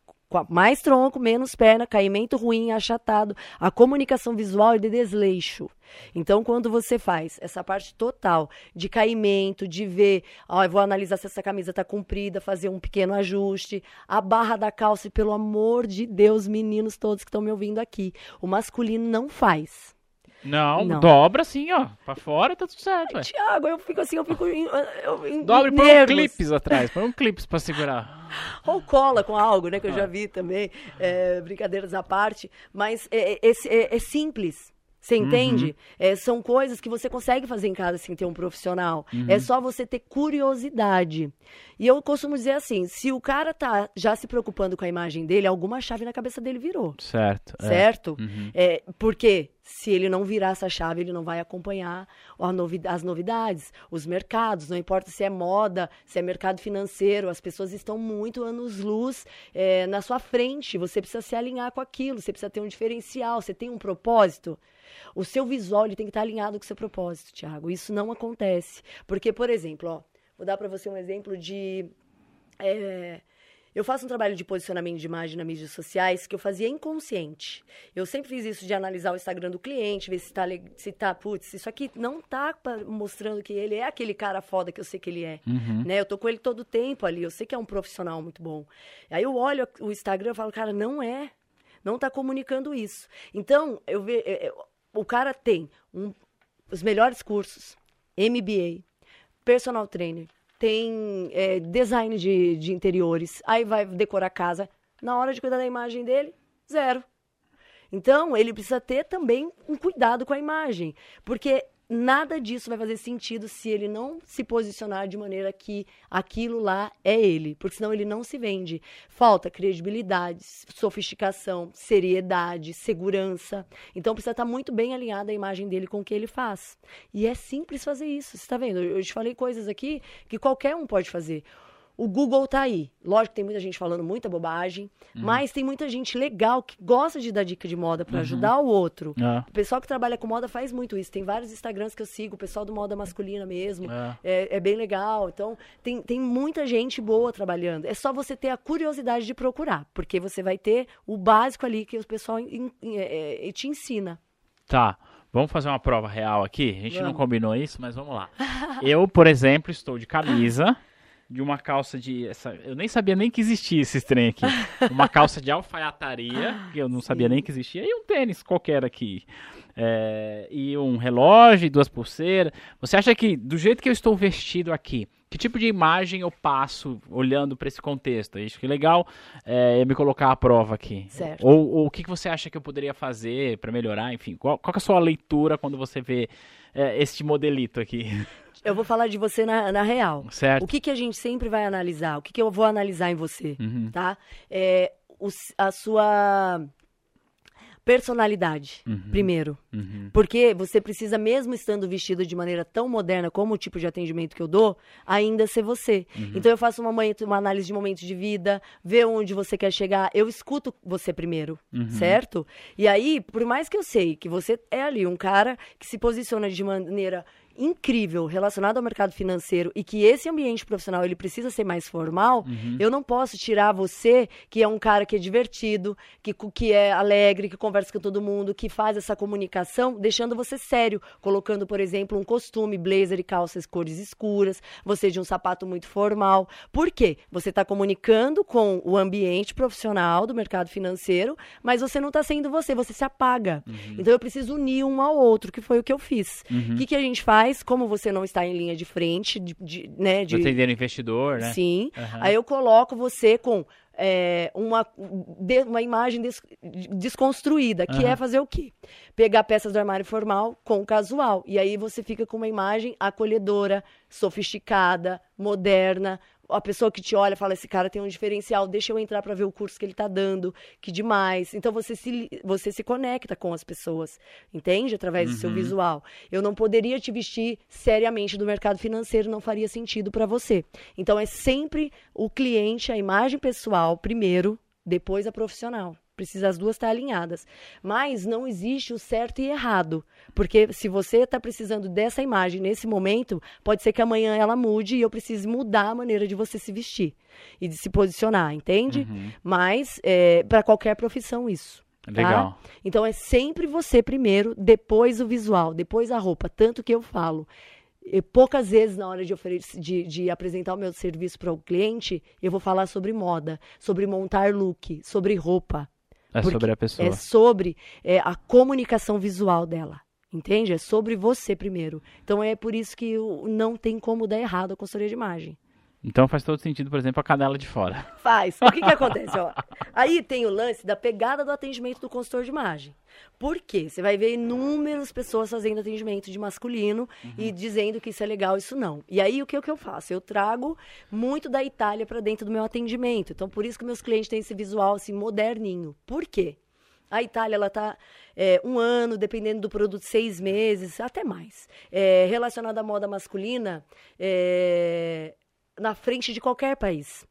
mais tronco, menos perna, caimento ruim, achatado, a comunicação visual é de desleixo. Então, quando você faz essa parte total de caimento, de ver, ó, eu vou analisar se essa camisa está comprida, fazer um pequeno ajuste, a barra da calça, e pelo amor de Deus, meninos todos que estão me ouvindo aqui, o masculino não faz. Não, não. dobra assim, ó. Pra fora tá tudo certo. Ai, Tiago, eu fico assim, eu fico. Eu, em Dobre põe um clipes atrás, põe um clipes pra segurar. Ou cola com algo, né? Que eu já ah. vi também. É, brincadeiras à parte. Mas é, é, é, é simples. Você entende? Uhum. É, são coisas que você consegue fazer em casa sem ter um profissional. Uhum. É só você ter curiosidade. E eu costumo dizer assim: se o cara tá já se preocupando com a imagem dele, alguma chave na cabeça dele virou. Certo. É. Certo? É. Uhum. É, porque se ele não virar essa chave, ele não vai acompanhar as novidades, os mercados, não importa se é moda, se é mercado financeiro, as pessoas estão muito anos-luz é, na sua frente. Você precisa se alinhar com aquilo, você precisa ter um diferencial, você tem um propósito. O seu visual ele tem que estar alinhado com o seu propósito, Thiago. Isso não acontece. Porque, por exemplo, ó, vou dar para você um exemplo de. É, eu faço um trabalho de posicionamento de imagem nas mídias sociais que eu fazia inconsciente. Eu sempre fiz isso de analisar o Instagram do cliente, ver se tá, se tá putz, isso aqui não tá mostrando que ele é aquele cara foda que eu sei que ele é. Uhum. Né? Eu tô com ele todo o tempo ali, eu sei que é um profissional muito bom. Aí eu olho o Instagram e falo, cara, não é. Não tá comunicando isso. Então, eu vejo o cara tem um, os melhores cursos, MBA, personal trainer, tem é, design de, de interiores, aí vai decorar a casa. Na hora de cuidar da imagem dele, zero. Então, ele precisa ter também um cuidado com a imagem, porque nada disso vai fazer sentido se ele não se posicionar de maneira que aquilo lá é ele, porque senão ele não se vende. Falta credibilidade, sofisticação, seriedade, segurança. Então precisa estar muito bem alinhada a imagem dele com o que ele faz. E é simples fazer isso, você está vendo? Eu te falei coisas aqui que qualquer um pode fazer. O Google tá aí. Lógico que tem muita gente falando muita bobagem, uhum. mas tem muita gente legal que gosta de dar dica de moda para uhum. ajudar o outro. É. O pessoal que trabalha com moda faz muito isso. Tem vários Instagrams que eu sigo, o pessoal do moda masculina mesmo. É, é, é bem legal. Então, tem, tem muita gente boa trabalhando. É só você ter a curiosidade de procurar, porque você vai ter o básico ali que o pessoal in, in, é, te ensina. Tá. Vamos fazer uma prova real aqui? A gente vamos. não combinou isso, mas vamos lá. Eu, por exemplo, estou de camisa de uma calça de. Essa, eu nem sabia nem que existia esse trem aqui. Uma calça de alfaiataria, que eu não sabia nem que existia, e um tênis qualquer aqui. É, e um relógio e duas pulseiras. Você acha que, do jeito que eu estou vestido aqui, que tipo de imagem eu passo olhando para esse contexto? Acho que é legal é, me colocar à prova aqui. Certo. Ou, ou o que, que você acha que eu poderia fazer para melhorar? Enfim, qual, qual é a sua leitura quando você vê é, este modelito aqui? Eu vou falar de você na, na real. Certo. O que, que a gente sempre vai analisar? O que, que eu vou analisar em você, uhum. tá? É, o, a sua personalidade, uhum. primeiro. Uhum. Porque você precisa, mesmo estando vestido de maneira tão moderna como o tipo de atendimento que eu dou, ainda ser você. Uhum. Então eu faço uma, uma análise de momentos de vida, ver onde você quer chegar. Eu escuto você primeiro, uhum. certo? E aí, por mais que eu sei que você é ali um cara que se posiciona de maneira incrível relacionado ao mercado financeiro e que esse ambiente profissional ele precisa ser mais formal, uhum. eu não posso tirar você, que é um cara que é divertido, que, que é alegre, que conversa com todo mundo, que faz essa comunicação, deixando você sério, colocando, por exemplo, um costume, blazer e calças cores escuras, você de um sapato muito formal. Por quê? Você está comunicando com o ambiente profissional do mercado financeiro, mas você não está sendo você, você se apaga. Uhum. Então eu preciso unir um ao outro, que foi o que eu fiz. O uhum. que, que a gente faz? Mas como você não está em linha de frente, de, de né? De, atender o investidor, né? Sim. Uhum. Aí eu coloco você com é, uma, uma imagem des, desconstruída, que uhum. é fazer o quê? Pegar peças do armário formal com casual. E aí você fica com uma imagem acolhedora, sofisticada, moderna, a pessoa que te olha fala: esse cara tem um diferencial, deixa eu entrar para ver o curso que ele está dando, que demais. Então você se, você se conecta com as pessoas, entende? Através uhum. do seu uhum. visual. Eu não poderia te vestir seriamente do mercado financeiro, não faria sentido para você. Então é sempre o cliente, a imagem pessoal primeiro, depois a profissional. Precisa as duas estar alinhadas. Mas não existe o certo e errado. Porque se você está precisando dessa imagem nesse momento, pode ser que amanhã ela mude e eu precise mudar a maneira de você se vestir e de se posicionar, entende? Uhum. Mas é, para qualquer profissão isso. Tá? Legal. Então é sempre você primeiro, depois o visual, depois a roupa. Tanto que eu falo, e poucas vezes na hora de, oferecer, de, de apresentar o meu serviço para o cliente, eu vou falar sobre moda, sobre montar look, sobre roupa. É sobre a pessoa. É sobre é, a comunicação visual dela. Entende? É sobre você primeiro. Então é por isso que não tem como dar errado a consultoria de imagem. Então faz todo sentido, por exemplo, a canela de fora. Faz. O que, que acontece? Ó, aí tem o lance da pegada do atendimento do consultor de imagem. Por quê? Você vai ver inúmeras pessoas fazendo atendimento de masculino uhum. e dizendo que isso é legal, isso não. E aí o que, o que eu faço? Eu trago muito da Itália para dentro do meu atendimento. Então por isso que meus clientes têm esse visual assim moderninho. Por quê? A Itália, ela está é, um ano, dependendo do produto, seis meses, até mais. É, relacionada à moda masculina, é, na frente de qualquer país.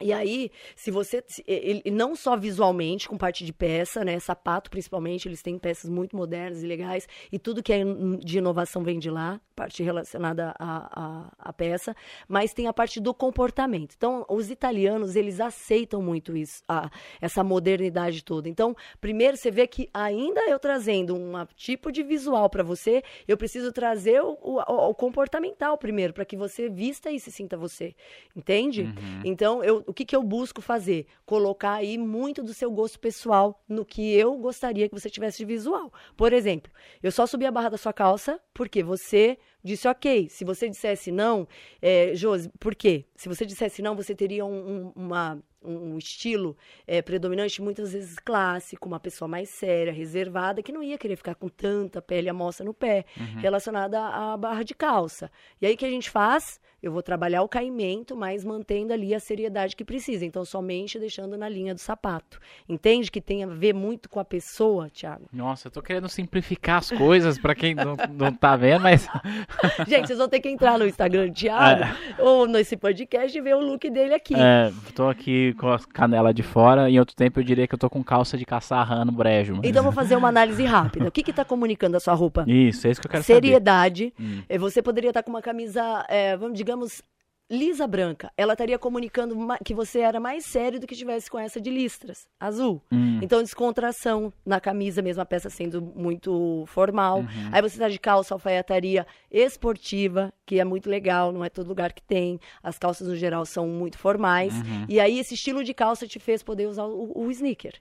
E aí, se você. Ele, não só visualmente, com parte de peça, né? Sapato, principalmente, eles têm peças muito modernas e legais. E tudo que é de inovação vem de lá, parte relacionada à, à, à peça. Mas tem a parte do comportamento. Então, os italianos, eles aceitam muito isso, a, essa modernidade toda. Então, primeiro você vê que ainda eu trazendo um tipo de visual para você, eu preciso trazer o, o, o comportamental primeiro, para que você vista e se sinta você. Entende? Uhum. Então, eu o que, que eu busco fazer? Colocar aí muito do seu gosto pessoal no que eu gostaria que você tivesse de visual. Por exemplo, eu só subi a barra da sua calça porque você disse ok. Se você dissesse não, é, Josi, por quê? Se você dissesse não, você teria um, um, uma um estilo é, predominante, muitas vezes clássico, uma pessoa mais séria, reservada, que não ia querer ficar com tanta pele à mostra no pé, uhum. relacionada à barra de calça. E aí o que a gente faz? Eu vou trabalhar o caimento, mas mantendo ali a seriedade que precisa. Então, somente deixando na linha do sapato. Entende que tem a ver muito com a pessoa, Thiago? Nossa, eu tô querendo simplificar as coisas para quem não, não tá vendo, mas. gente, vocês vão ter que entrar no Instagram do Thiago é. ou nesse podcast e ver o look dele aqui. É, tô aqui com a canela de fora. Em outro tempo eu diria que eu tô com calça de caçar rã no brejo. Mas... Então, vou fazer uma análise rápida. O que que tá comunicando a sua roupa? Isso, é isso que eu quero Seriedade. saber. Seriedade. Hum. Você poderia estar tá com uma camisa, é, vamos, digamos, digamos, lisa branca, ela estaria comunicando que você era mais sério do que tivesse com essa de listras, azul. Hum. Então, descontração na camisa, mesmo a peça sendo muito formal. Uhum. Aí você está de calça, alfaiataria esportiva, que é muito legal, não é todo lugar que tem. As calças, no geral, são muito formais. Uhum. E aí, esse estilo de calça te fez poder usar o, o sneaker.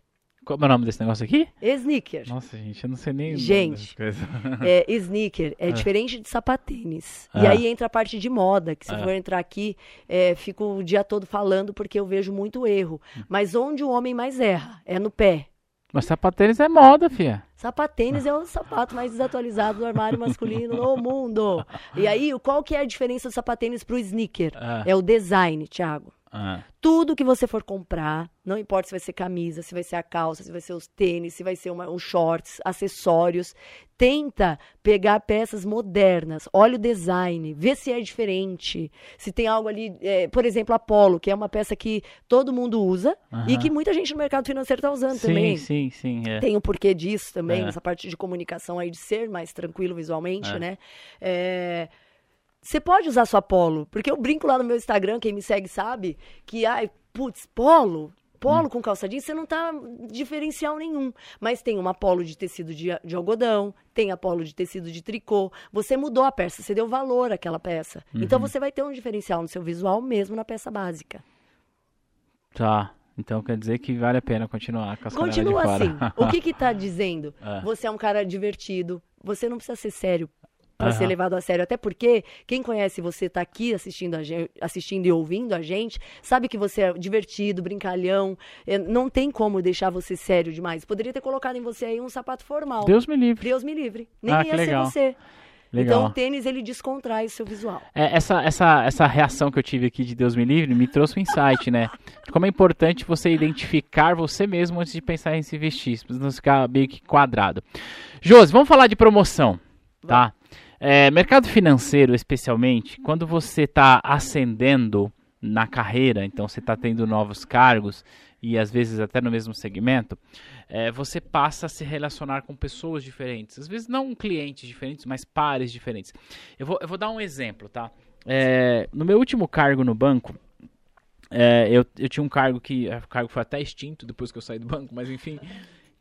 Qual é o nome desse negócio aqui? Sneaker. Nossa, gente, eu não sei nem Gente, é, sneaker é, é, diferente de sapatênis. E é. aí entra a parte de moda, que se é. for entrar aqui, é, fico o dia todo falando porque eu vejo muito erro. Mas onde o homem mais erra? É no pé. Mas sapatênis é moda, fia. Sapatênis é o sapato mais desatualizado do armário masculino no mundo. E aí, qual que é a diferença do sapatênis pro sneaker? É, é o design, Thiago. Ah. Tudo que você for comprar, não importa se vai ser camisa, se vai ser a calça, se vai ser os tênis, se vai ser uma, um shorts, acessórios, tenta pegar peças modernas, olha o design, vê se é diferente, se tem algo ali, é, por exemplo, a Polo, que é uma peça que todo mundo usa e que muita gente no mercado financeiro está usando sim, também. Sim, sim, é. Tem um porquê disso também, é. essa parte de comunicação aí de ser mais tranquilo visualmente, é. né? É, você pode usar sua polo, porque eu brinco lá no meu Instagram, quem me segue sabe, que, ai, putz, polo, polo hum. com calça jeans, você não tá diferencial nenhum. Mas tem uma polo de tecido de, de, algodão, tem a polo de tecido de tricô. Você mudou a peça, você deu valor àquela peça. Uhum. Então você vai ter um diferencial no seu visual mesmo na peça básica. Tá. Então quer dizer que vale a pena continuar com as Continua assim. o que que tá dizendo? É. Você é um cara divertido, você não precisa ser sério para uhum. ser levado a sério. Até porque quem conhece você tá aqui assistindo, a gente, assistindo e ouvindo a gente, sabe que você é divertido, brincalhão. É, não tem como deixar você sério demais. Poderia ter colocado em você aí um sapato formal. Deus me livre. Deus me livre. Nem ah, ia ser você. Legal. Então o tênis ele descontrai o seu visual. É, essa, essa, essa reação que eu tive aqui de Deus me livre me trouxe um insight, né? Como é importante você identificar você mesmo antes de pensar em se vestir, para não ficar meio que quadrado. Josi, vamos falar de promoção, tá? É, mercado financeiro, especialmente, quando você está ascendendo na carreira, então você está tendo novos cargos e às vezes até no mesmo segmento, é, você passa a se relacionar com pessoas diferentes. Às vezes não clientes diferentes, mas pares diferentes. Eu vou, eu vou dar um exemplo, tá? É, no meu último cargo no banco, é, eu, eu tinha um cargo que o cargo foi até extinto depois que eu saí do banco, mas enfim,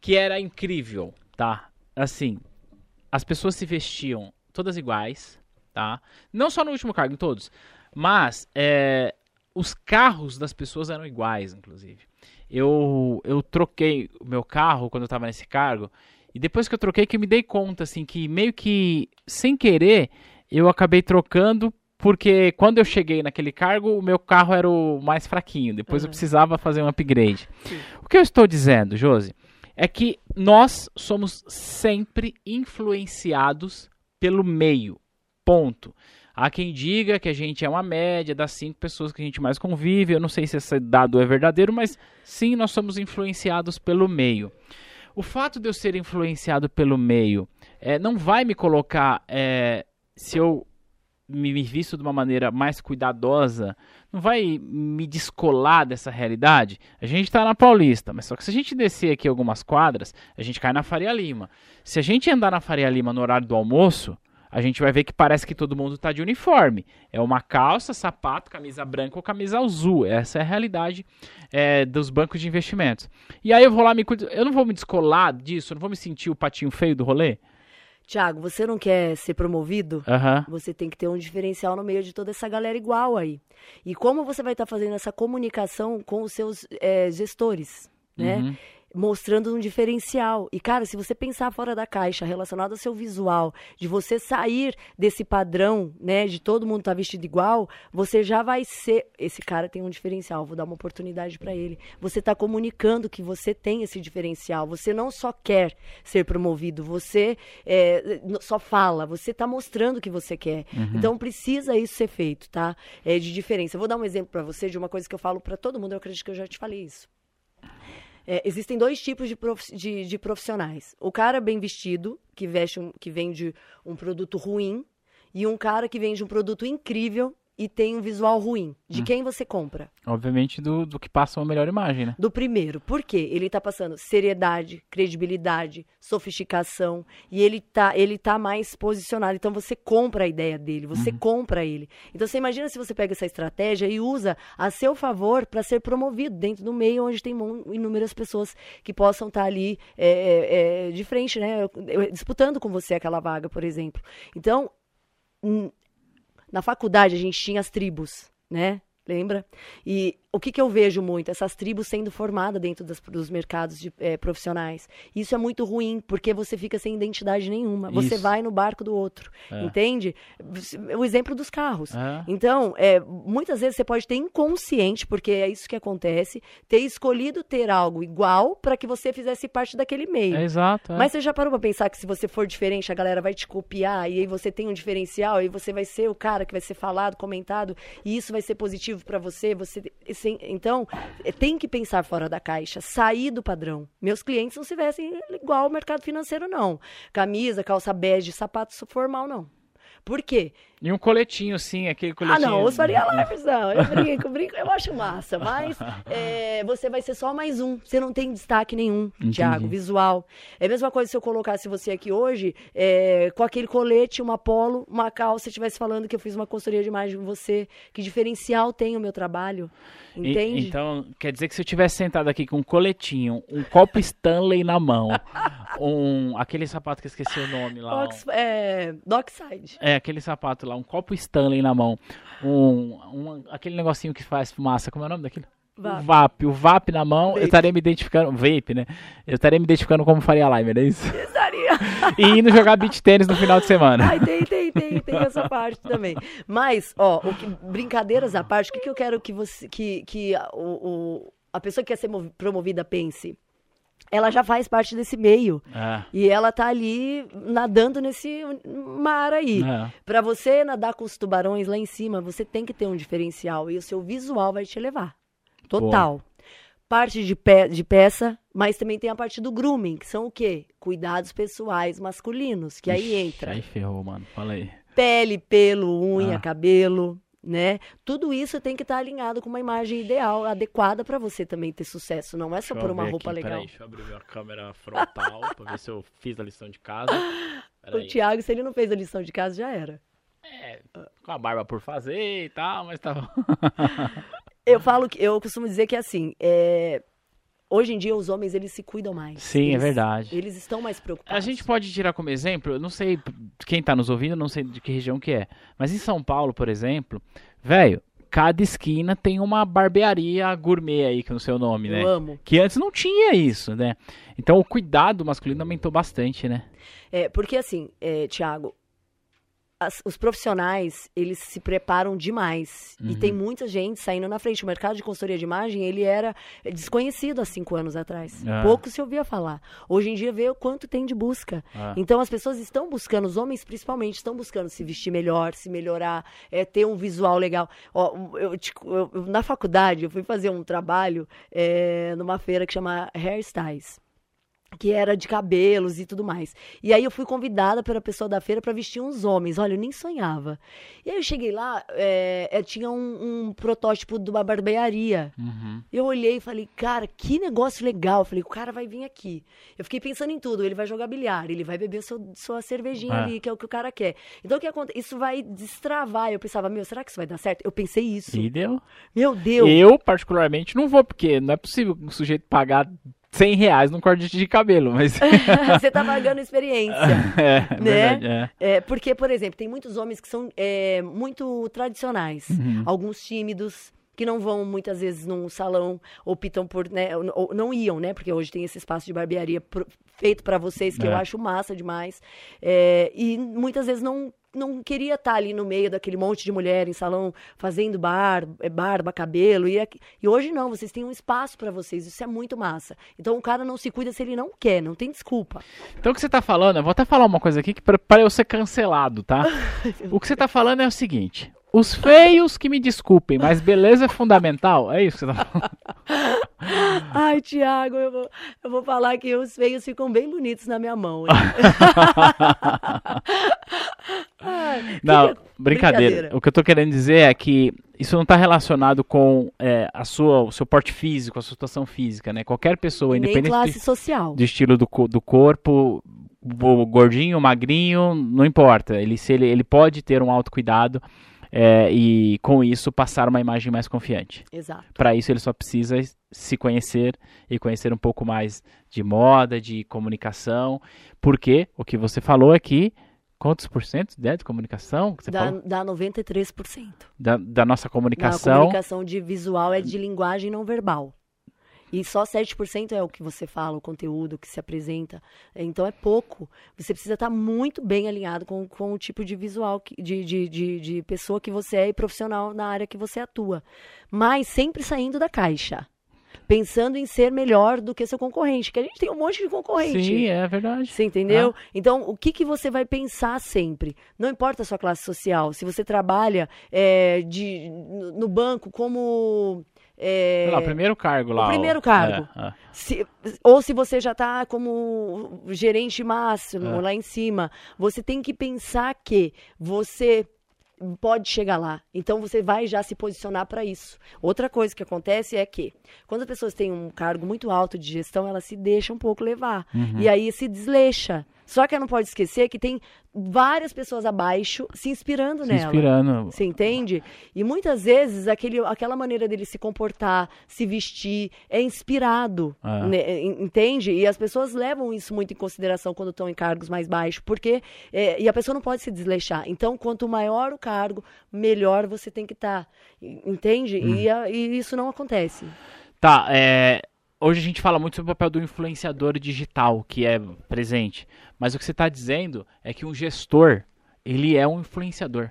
que era incrível, tá? Assim, as pessoas se vestiam todas iguais, tá? Não só no último cargo, em todos. Mas é, os carros das pessoas eram iguais, inclusive. Eu, eu troquei o meu carro quando eu estava nesse cargo E depois que eu troquei, que eu me dei conta, assim, que meio que sem querer eu acabei trocando porque quando eu cheguei naquele cargo, o meu carro era o mais fraquinho. Depois uhum. eu precisava fazer um upgrade. Sim. O que eu estou dizendo, Josi, é que nós somos sempre influenciados pelo meio. Ponto. Há quem diga que a gente é uma média das cinco pessoas que a gente mais convive. Eu não sei se esse dado é verdadeiro, mas sim, nós somos influenciados pelo meio. O fato de eu ser influenciado pelo meio é, não vai me colocar, é, se eu me visto de uma maneira mais cuidadosa, não vai me descolar dessa realidade? A gente está na Paulista, mas só que se a gente descer aqui algumas quadras, a gente cai na Faria Lima. Se a gente andar na Faria Lima no horário do almoço, a gente vai ver que parece que todo mundo está de uniforme. É uma calça, sapato, camisa branca ou camisa azul. Essa é a realidade é, dos bancos de investimentos. E aí eu vou lá me eu não vou me descolar disso, eu não vou me sentir o patinho feio do rolê. Tiago, você não quer ser promovido? Uhum. Você tem que ter um diferencial no meio de toda essa galera igual aí. E como você vai estar tá fazendo essa comunicação com os seus é, gestores, né? Uhum mostrando um diferencial. E, cara, se você pensar fora da caixa, relacionado ao seu visual, de você sair desse padrão, né, de todo mundo estar tá vestido igual, você já vai ser. Esse cara tem um diferencial, vou dar uma oportunidade para ele. Você está comunicando que você tem esse diferencial. Você não só quer ser promovido, você é, só fala, você está mostrando o que você quer. Uhum. Então, precisa isso ser feito, tá? É de diferença. Eu vou dar um exemplo para você de uma coisa que eu falo para todo mundo, eu acredito que eu já te falei isso. É, existem dois tipos de, prof, de, de, profissionais. O cara bem vestido, que, veste um, que vende um produto ruim, e um cara que vende um produto incrível e tem um visual ruim. De hum. quem você compra? Obviamente do, do que passa uma melhor imagem, né? Do primeiro. Por quê? Ele está passando seriedade, credibilidade, sofisticação e ele tá, ele tá mais posicionado. Então você compra a ideia dele, você uhum. compra ele. Então você imagina se você pega essa estratégia e usa a seu favor para ser promovido dentro do meio onde tem inúmeras pessoas que possam estar tá ali é, é, é, de frente, né? Disputando com você aquela vaga, por exemplo. Então, na faculdade a gente tinha as tribos, né? Lembra? E o que, que eu vejo muito? Essas tribos sendo formadas dentro das, dos mercados de, é, profissionais. Isso é muito ruim, porque você fica sem identidade nenhuma. Você Isso. vai no barco do outro. É. Entende? O exemplo dos carros. É. Então, é, muitas vezes você pode ter inconsciente, porque é isso que acontece, ter escolhido ter algo igual para que você fizesse parte daquele meio. É exato. É. Mas você já parou para pensar que se você for diferente, a galera vai te copiar e aí você tem um diferencial e você vai ser o cara que vai ser falado, comentado, e isso vai ser positivo para você. Você então, é, tem que pensar fora da caixa, sair do padrão. Meus clientes não se vestem igual ao mercado financeiro, não. Camisa, calça bege, sapato formal, não. Por quê? E um coletinho, sim, aquele coletinho. Ah, não, os Faria Lives não. Eu brinco, brinco, eu acho massa. Mas é, você vai ser só mais um. Você não tem destaque nenhum, Entendi. Thiago, visual. É a mesma coisa se eu colocasse você aqui hoje é, com aquele colete, uma polo, uma calça, estivesse falando que eu fiz uma consultoria de imagem com você. Que diferencial tem o meu trabalho? Entende? E, então, quer dizer que se eu tivesse sentado aqui com um coletinho, um copo Stanley na mão, um aquele sapato que eu esqueci o nome lá. Ox, um, é, Dockside. É, aquele sapato lá, um copo Stanley na mão, um, um aquele negocinho que faz fumaça, como é o nome daquilo? VAP. O VAP, o VAP na mão, vape. eu estaria me identificando, vape, né? Eu estaria me identificando como Faria Limer, é isso? Estaria. e indo jogar beat tênis no final de semana. Ai, tem, tem, tem, tem essa parte também. Mas, ó, que, brincadeiras à parte, o que, que eu quero que você, que, que o, o, a pessoa que quer ser promovida pense? Ela já faz parte desse meio. É. E ela tá ali nadando nesse mar aí. É. Para você nadar com os tubarões lá em cima, você tem que ter um diferencial e o seu visual vai te levar. Total. Boa. Parte de, pe de peça, mas também tem a parte do grooming, que são o quê? Cuidados pessoais masculinos, que aí entra. Aí ferrou, mano. Fala aí. Pele, pelo, unha, ah. cabelo, né? Tudo isso tem que estar tá alinhado com uma imagem ideal, adequada para você também ter sucesso. Não é só por uma roupa aqui, legal. Peraí, deixa eu abrir a câmera frontal para ver se eu fiz a lição de casa. Peraí. O Thiago, se ele não fez a lição de casa, já era. É, com a barba por fazer e tal, mas tava. Eu falo que eu costumo dizer que assim, é, hoje em dia os homens eles se cuidam mais. Sim, é eles, é verdade. Eles estão mais preocupados. A gente pode tirar como exemplo, eu não sei quem está nos ouvindo, não sei de que região que é, mas em São Paulo, por exemplo, velho, cada esquina tem uma barbearia gourmet aí, que é o seu nome, né? Eu amo. Que antes não tinha isso, né? Então o cuidado masculino aumentou bastante, né? É, porque assim, é, Tiago, as, os profissionais, eles se preparam demais. Uhum. E tem muita gente saindo na frente. O mercado de consultoria de imagem, ele era desconhecido há cinco anos atrás. Ah. Pouco se ouvia falar. Hoje em dia, vê o quanto tem de busca. Ah. Então, as pessoas estão buscando, os homens principalmente, estão buscando se vestir melhor, se melhorar, é, ter um visual legal. Ó, eu, eu, eu, na faculdade, eu fui fazer um trabalho é, numa feira que chama Hairstyles que era de cabelos e tudo mais. E aí eu fui convidada pela pessoa da feira para vestir uns homens. Olha, eu nem sonhava. E aí eu cheguei lá, é, é, tinha um, um, protótipo de uma barbearia. Uhum. Eu olhei e falei, cara, que negócio legal. Eu falei, o cara vai vir aqui. Eu fiquei pensando em tudo. Ele vai jogar bilhar, ele vai beber seu, sua cervejinha é. ali, que é o que o cara quer. Então o que acontece? Isso vai destravar. Eu pensava, meu, será que isso vai dar certo? Eu pensei isso. E deu. Meu Deus. Eu, particularmente, não vou, porque não é possível um sujeito pagar 100 reais num corte de cabelo, mas... Você tá pagando experiência, é, né? Verdade, é. é. porque, por exemplo, tem muitos homens que são é, muito tradicionais, uhum. alguns tímidos, que não vão muitas vezes num salão, optam por, né, ou não iam, né, porque hoje tem esse espaço de barbearia feito para vocês que é. eu acho massa demais, é, e muitas vezes não não queria estar tá ali no meio daquele monte de mulher em salão fazendo bar, é, barba, cabelo. E, e hoje não, vocês têm um espaço para vocês. Isso é muito massa. Então o cara não se cuida se ele não quer, não tem desculpa. Então o que você tá falando, eu vou até falar uma coisa aqui que para eu ser cancelado, tá? o que você tá falando é o seguinte: os feios que me desculpem, mas beleza é fundamental. É isso que você tá falando. Ai, Tiago, eu vou, eu vou falar que os feios ficam bem bonitos na minha mão. Ai, não, que... brincadeira. brincadeira. O que eu tô querendo dizer é que isso não está relacionado com é, a sua, o seu porte físico, a sua situação física, né? Qualquer pessoa, Nem independente classe do, social. do estilo do, do corpo, gordinho, magrinho, não importa. Ele, se ele, ele pode ter um autocuidado é, e com isso passar uma imagem mais confiante. Exato. Para isso ele só precisa se conhecer e conhecer um pouco mais de moda, de comunicação, porque o que você falou aqui quantos por cento né, de comunicação? Você dá, falou? dá 93%. Da, da nossa comunicação. A comunicação de visual é de linguagem não verbal. E só 7% é o que você fala, o conteúdo que se apresenta. Então é pouco. Você precisa estar muito bem alinhado com, com o tipo de visual, que, de, de, de, de pessoa que você é e profissional na área que você atua. Mas sempre saindo da caixa pensando em ser melhor do que seu concorrente, que a gente tem um monte de concorrente. Sim, é verdade. Você entendeu? Ah. Então, o que, que você vai pensar sempre? Não importa a sua classe social, se você trabalha é, de, no banco como é... Lá, primeiro cargo lá. O primeiro cargo. É, é. Se, ou se você já está como gerente máximo é. lá em cima, você tem que pensar que você pode chegar lá. Então você vai já se posicionar para isso. Outra coisa que acontece é que quando as pessoas têm um cargo muito alto de gestão, elas se deixam um pouco levar. Uhum. E aí se desleixa. Só que ela não pode esquecer que tem várias pessoas abaixo se inspirando se nela. Inspirando. Você entende? E muitas vezes aquele, aquela maneira dele se comportar, se vestir, é inspirado. Ah. Né? Entende? E as pessoas levam isso muito em consideração quando estão em cargos mais baixos, porque. É, e a pessoa não pode se desleixar. Então, quanto maior o cargo, melhor você tem que estar. Tá. Entende? Hum. E, e isso não acontece. Tá, é, hoje a gente fala muito sobre o papel do influenciador digital, que é presente. Mas o que você está dizendo é que um gestor, ele é um influenciador.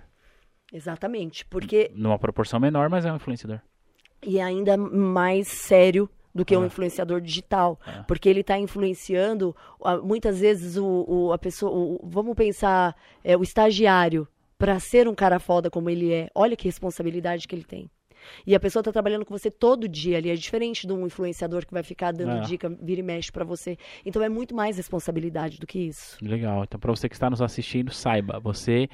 Exatamente, porque... Numa proporção menor, mas é um influenciador. E é ainda mais sério do que um influenciador digital, é. porque ele está influenciando muitas vezes o, o a pessoa, o, vamos pensar é, o estagiário para ser um cara foda como ele é. Olha que responsabilidade que ele tem. E a pessoa está trabalhando com você todo dia ali. É diferente de um influenciador que vai ficar dando é. dica, vira e mexe para você. Então é muito mais responsabilidade do que isso. Legal. Então, para você que está nos assistindo, saiba, você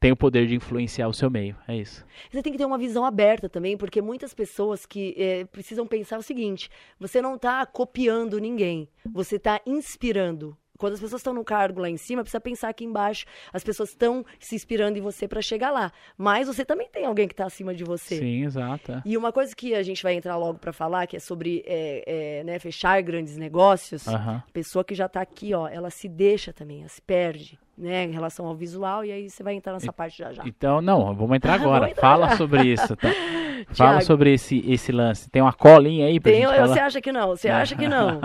tem o poder de influenciar o seu meio. É isso. Você tem que ter uma visão aberta também, porque muitas pessoas que é, precisam pensar o seguinte: você não está copiando ninguém, você está inspirando quando as pessoas estão no cargo lá em cima, precisa pensar aqui embaixo. As pessoas estão se inspirando em você para chegar lá. Mas você também tem alguém que está acima de você. Sim, exato. É. E uma coisa que a gente vai entrar logo para falar, que é sobre é, é, né, fechar grandes negócios, uhum. a pessoa que já está aqui, ó, ela se deixa também, ela se perde. Né, em relação ao visual, e aí você vai entrar nessa parte já já. Então, não, vamos entrar agora. vamos entrar Fala já. sobre isso, tá? Fala sobre esse, esse lance. Tem uma colinha aí pra Tem, gente falar? Você acha que não? Você acha que não?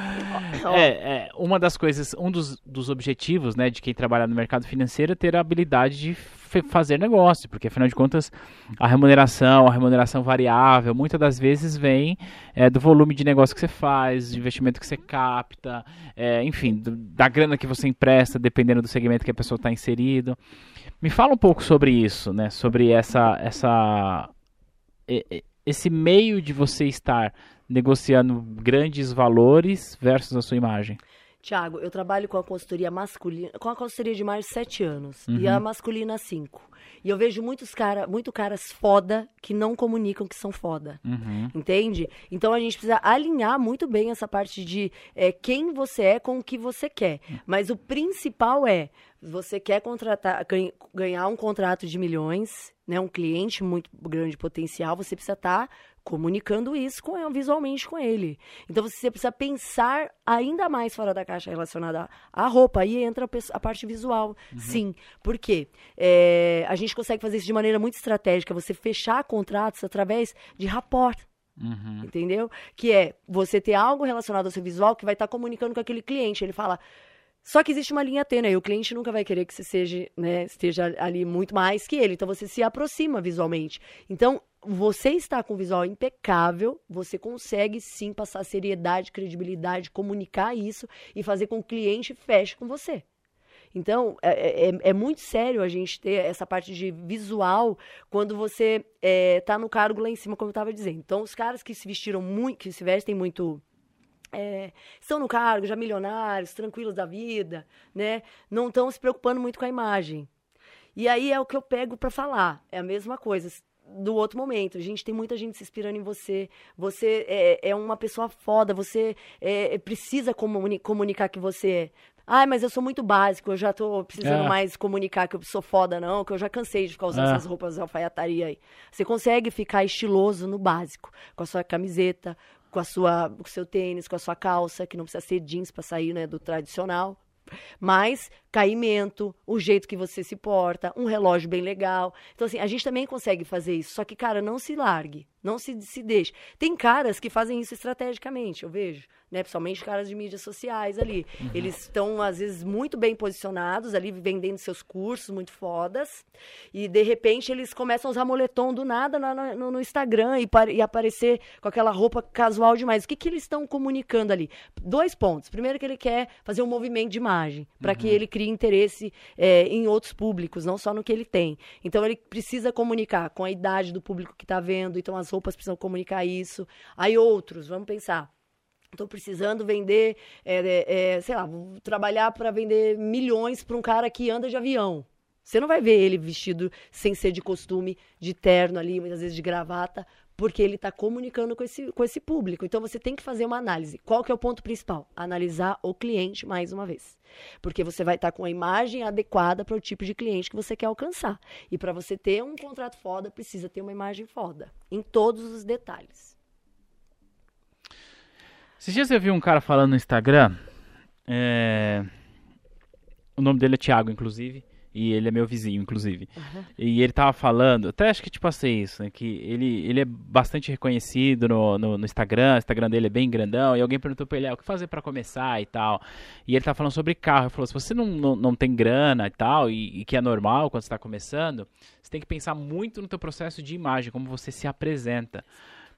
é, é, uma das coisas, um dos, dos objetivos, né, de quem trabalha no mercado financeiro é ter a habilidade de fazer negócio, porque afinal de contas a remuneração, a remuneração variável, muitas das vezes vem é, do volume de negócio que você faz, do investimento que você capta, é, enfim, do, da grana que você empresta, dependendo do segmento que a pessoa está inserido. Me fala um pouco sobre isso, né? Sobre essa, essa, esse meio de você estar negociando grandes valores versus a sua imagem. Tiago, eu trabalho com a consultoria masculina, com a consultoria de mais de sete anos uhum. e a masculina cinco. E eu vejo muitos cara, muito caras foda que não comunicam que são foda. Uhum. Entende? Então a gente precisa alinhar muito bem essa parte de é, quem você é com o que você quer. Mas o principal é você quer contratar, ganhar um contrato de milhões, né, um cliente muito grande potencial, você precisa estar tá comunicando isso com, visualmente com ele. Então você precisa pensar ainda mais fora da caixa relacionada à roupa. Aí entra a, parte visual, uhum. sim. Por quê? É, a gente consegue fazer isso de maneira muito estratégica. Você fechar contratos através de rapport. Uhum. Entendeu? Que é você ter algo relacionado ao seu visual que vai estar tá comunicando com aquele cliente. Ele fala. Só que existe uma linha tênue, o cliente nunca vai querer que você seja, né, esteja ali muito mais que ele, então você se aproxima visualmente. Então, você está com visual impecável, você consegue sim passar seriedade, credibilidade, comunicar isso e fazer com que o cliente feche com você. Então, é, é, é, é muito sério a gente ter essa parte de visual quando você está é, no cargo lá em cima, como eu estava dizendo. Então, os caras que se vestiram muito, que se vestem muito é, estão no cargo, já milionários, tranquilos da vida, né? Não estão se preocupando muito com a imagem. E aí é o que eu pego para falar. É a mesma coisa do outro momento. A gente tem muita gente se inspirando em você. Você é, é uma pessoa foda. Você é precisa comuni comunicar que você é. Ai, mas eu sou muito básico, eu já tô precisando é. mais comunicar que eu sou foda, não, que eu já cansei de ficar usando é. essas roupas de alfaiataria aí. Você consegue ficar estiloso no básico, com a sua camiseta, com a sua, com o seu tênis, com a sua calça, que não precisa ser jeans para sair, né, do tradicional. Mas caimento, o jeito que você se porta, um relógio bem legal. Então, assim, a gente também consegue fazer isso. Só que, cara, não se largue, não se, se deixe. Tem caras que fazem isso estrategicamente, eu vejo né? Principalmente caras de mídias sociais ali. Uhum. Eles estão, às vezes, muito bem posicionados ali, vendendo seus cursos muito fodas. E, de repente, eles começam a usar moletom do nada no, no, no Instagram e, e, aparecer com aquela roupa casual demais. O que, que eles estão comunicando ali? Dois pontos. Primeiro que ele quer fazer um movimento de imagem, para uhum. que ele crie interesse é, em outros públicos, não só no que ele tem. Então, ele precisa comunicar com a idade do público que está vendo. Então, as roupas precisam comunicar isso. Aí, outros, vamos pensar Estou precisando vender, é, é, é, sei lá, vou trabalhar para vender milhões para um cara que anda de avião. Você não vai ver ele vestido sem ser de costume, de terno ali, muitas vezes de gravata, porque ele está comunicando com esse, com esse público. Então você tem que fazer uma análise. Qual que é o ponto principal? Analisar o cliente mais uma vez. Porque você vai estar tá com a imagem adequada para o tipo de cliente que você quer alcançar. E para você ter um contrato foda, precisa ter uma imagem foda. Em todos os detalhes. Esses dias eu vi um cara falando no Instagram. É... O nome dele é Thiago, inclusive. E ele é meu vizinho, inclusive. Uhum. E ele tava falando, até acho que te passei isso, né? Que ele, ele é bastante reconhecido no, no, no Instagram, o Instagram dele é bem grandão. E alguém perguntou pra ele, ah, o que fazer para começar e tal. E ele tava falando sobre carro. Ele falou, se você não, não, não tem grana e tal, e, e que é normal quando você tá começando, você tem que pensar muito no teu processo de imagem, como você se apresenta.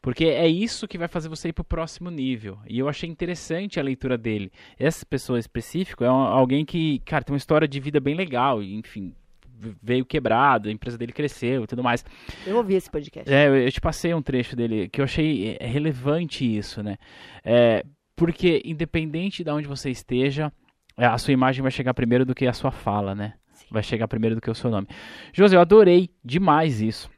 Porque é isso que vai fazer você ir para o próximo nível. E eu achei interessante a leitura dele. Essa pessoa específica é alguém que, cara, tem uma história de vida bem legal. Enfim, veio quebrado, a empresa dele cresceu e tudo mais. Eu ouvi esse podcast. É, eu te passei um trecho dele que eu achei é, relevante isso, né? É, porque independente de onde você esteja, é, a sua imagem vai chegar primeiro do que a sua fala, né? Sim. Vai chegar primeiro do que o seu nome. José, eu adorei demais isso.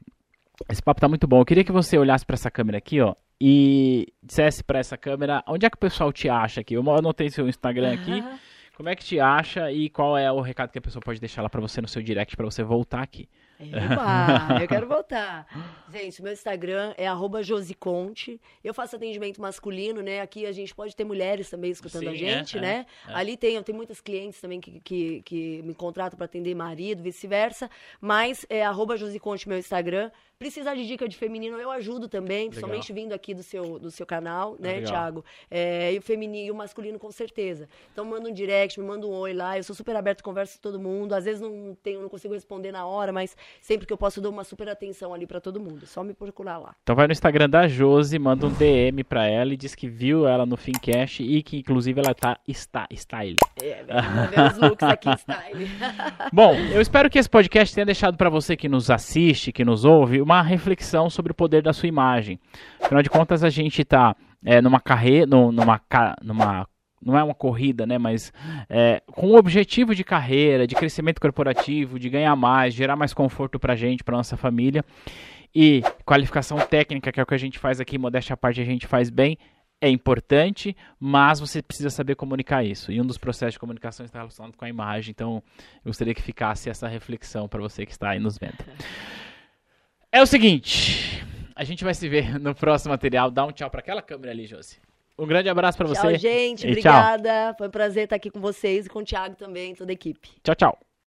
Esse papo tá muito bom. Eu queria que você olhasse para essa câmera aqui, ó, e dissesse para essa câmera onde é que o pessoal te acha aqui. Eu anotei seu Instagram aqui. Uhum. Como é que te acha e qual é o recado que a pessoa pode deixar lá para você no seu direct para você voltar aqui? Eba, eu quero voltar. Gente, meu Instagram é josiconte. Eu faço atendimento masculino, né? Aqui a gente pode ter mulheres também escutando Sim, a gente, é, né? É, é. Ali tem, eu tenho muitas clientes também que, que, que me contratam para atender marido, vice-versa. Mas é josiconte meu Instagram. Precisar de dica de feminino, eu ajudo também, principalmente Legal. vindo aqui do seu, do seu canal, né, Legal. Thiago? É, e o feminino e o masculino, com certeza. Então, manda um direct, me manda um oi lá. Eu sou super aberto, converso com todo mundo. Às vezes não, tenho, não consigo responder na hora, mas sempre que eu posso, eu dou uma super atenção ali para todo mundo. Só me procurar lá. Então, vai no Instagram da Josi, manda um DM para ela e diz que viu ela no Fincast e que, inclusive, ela tá está, style. É, ver os looks aqui style. Bom, eu espero que esse podcast tenha deixado para você que nos assiste, que nos ouve, uma uma reflexão sobre o poder da sua imagem. Afinal de contas, a gente está é, numa carreira, numa, numa não é uma corrida, né? Mas é, com o objetivo de carreira, de crescimento corporativo, de ganhar mais, gerar mais conforto para a gente, para nossa família e qualificação técnica, que é o que a gente faz aqui, modéstia à parte, a gente faz bem. É importante, mas você precisa saber comunicar isso. E um dos processos de comunicação está relacionado com a imagem. Então, eu gostaria que ficasse essa reflexão para você que está aí nos vendo. É o seguinte, a gente vai se ver no próximo material. Dá um tchau para aquela câmera ali, Josi. Um grande abraço para você. Tchau, gente. E obrigada. Tchau. Foi um prazer estar aqui com vocês e com o Thiago também, toda a equipe. Tchau, tchau.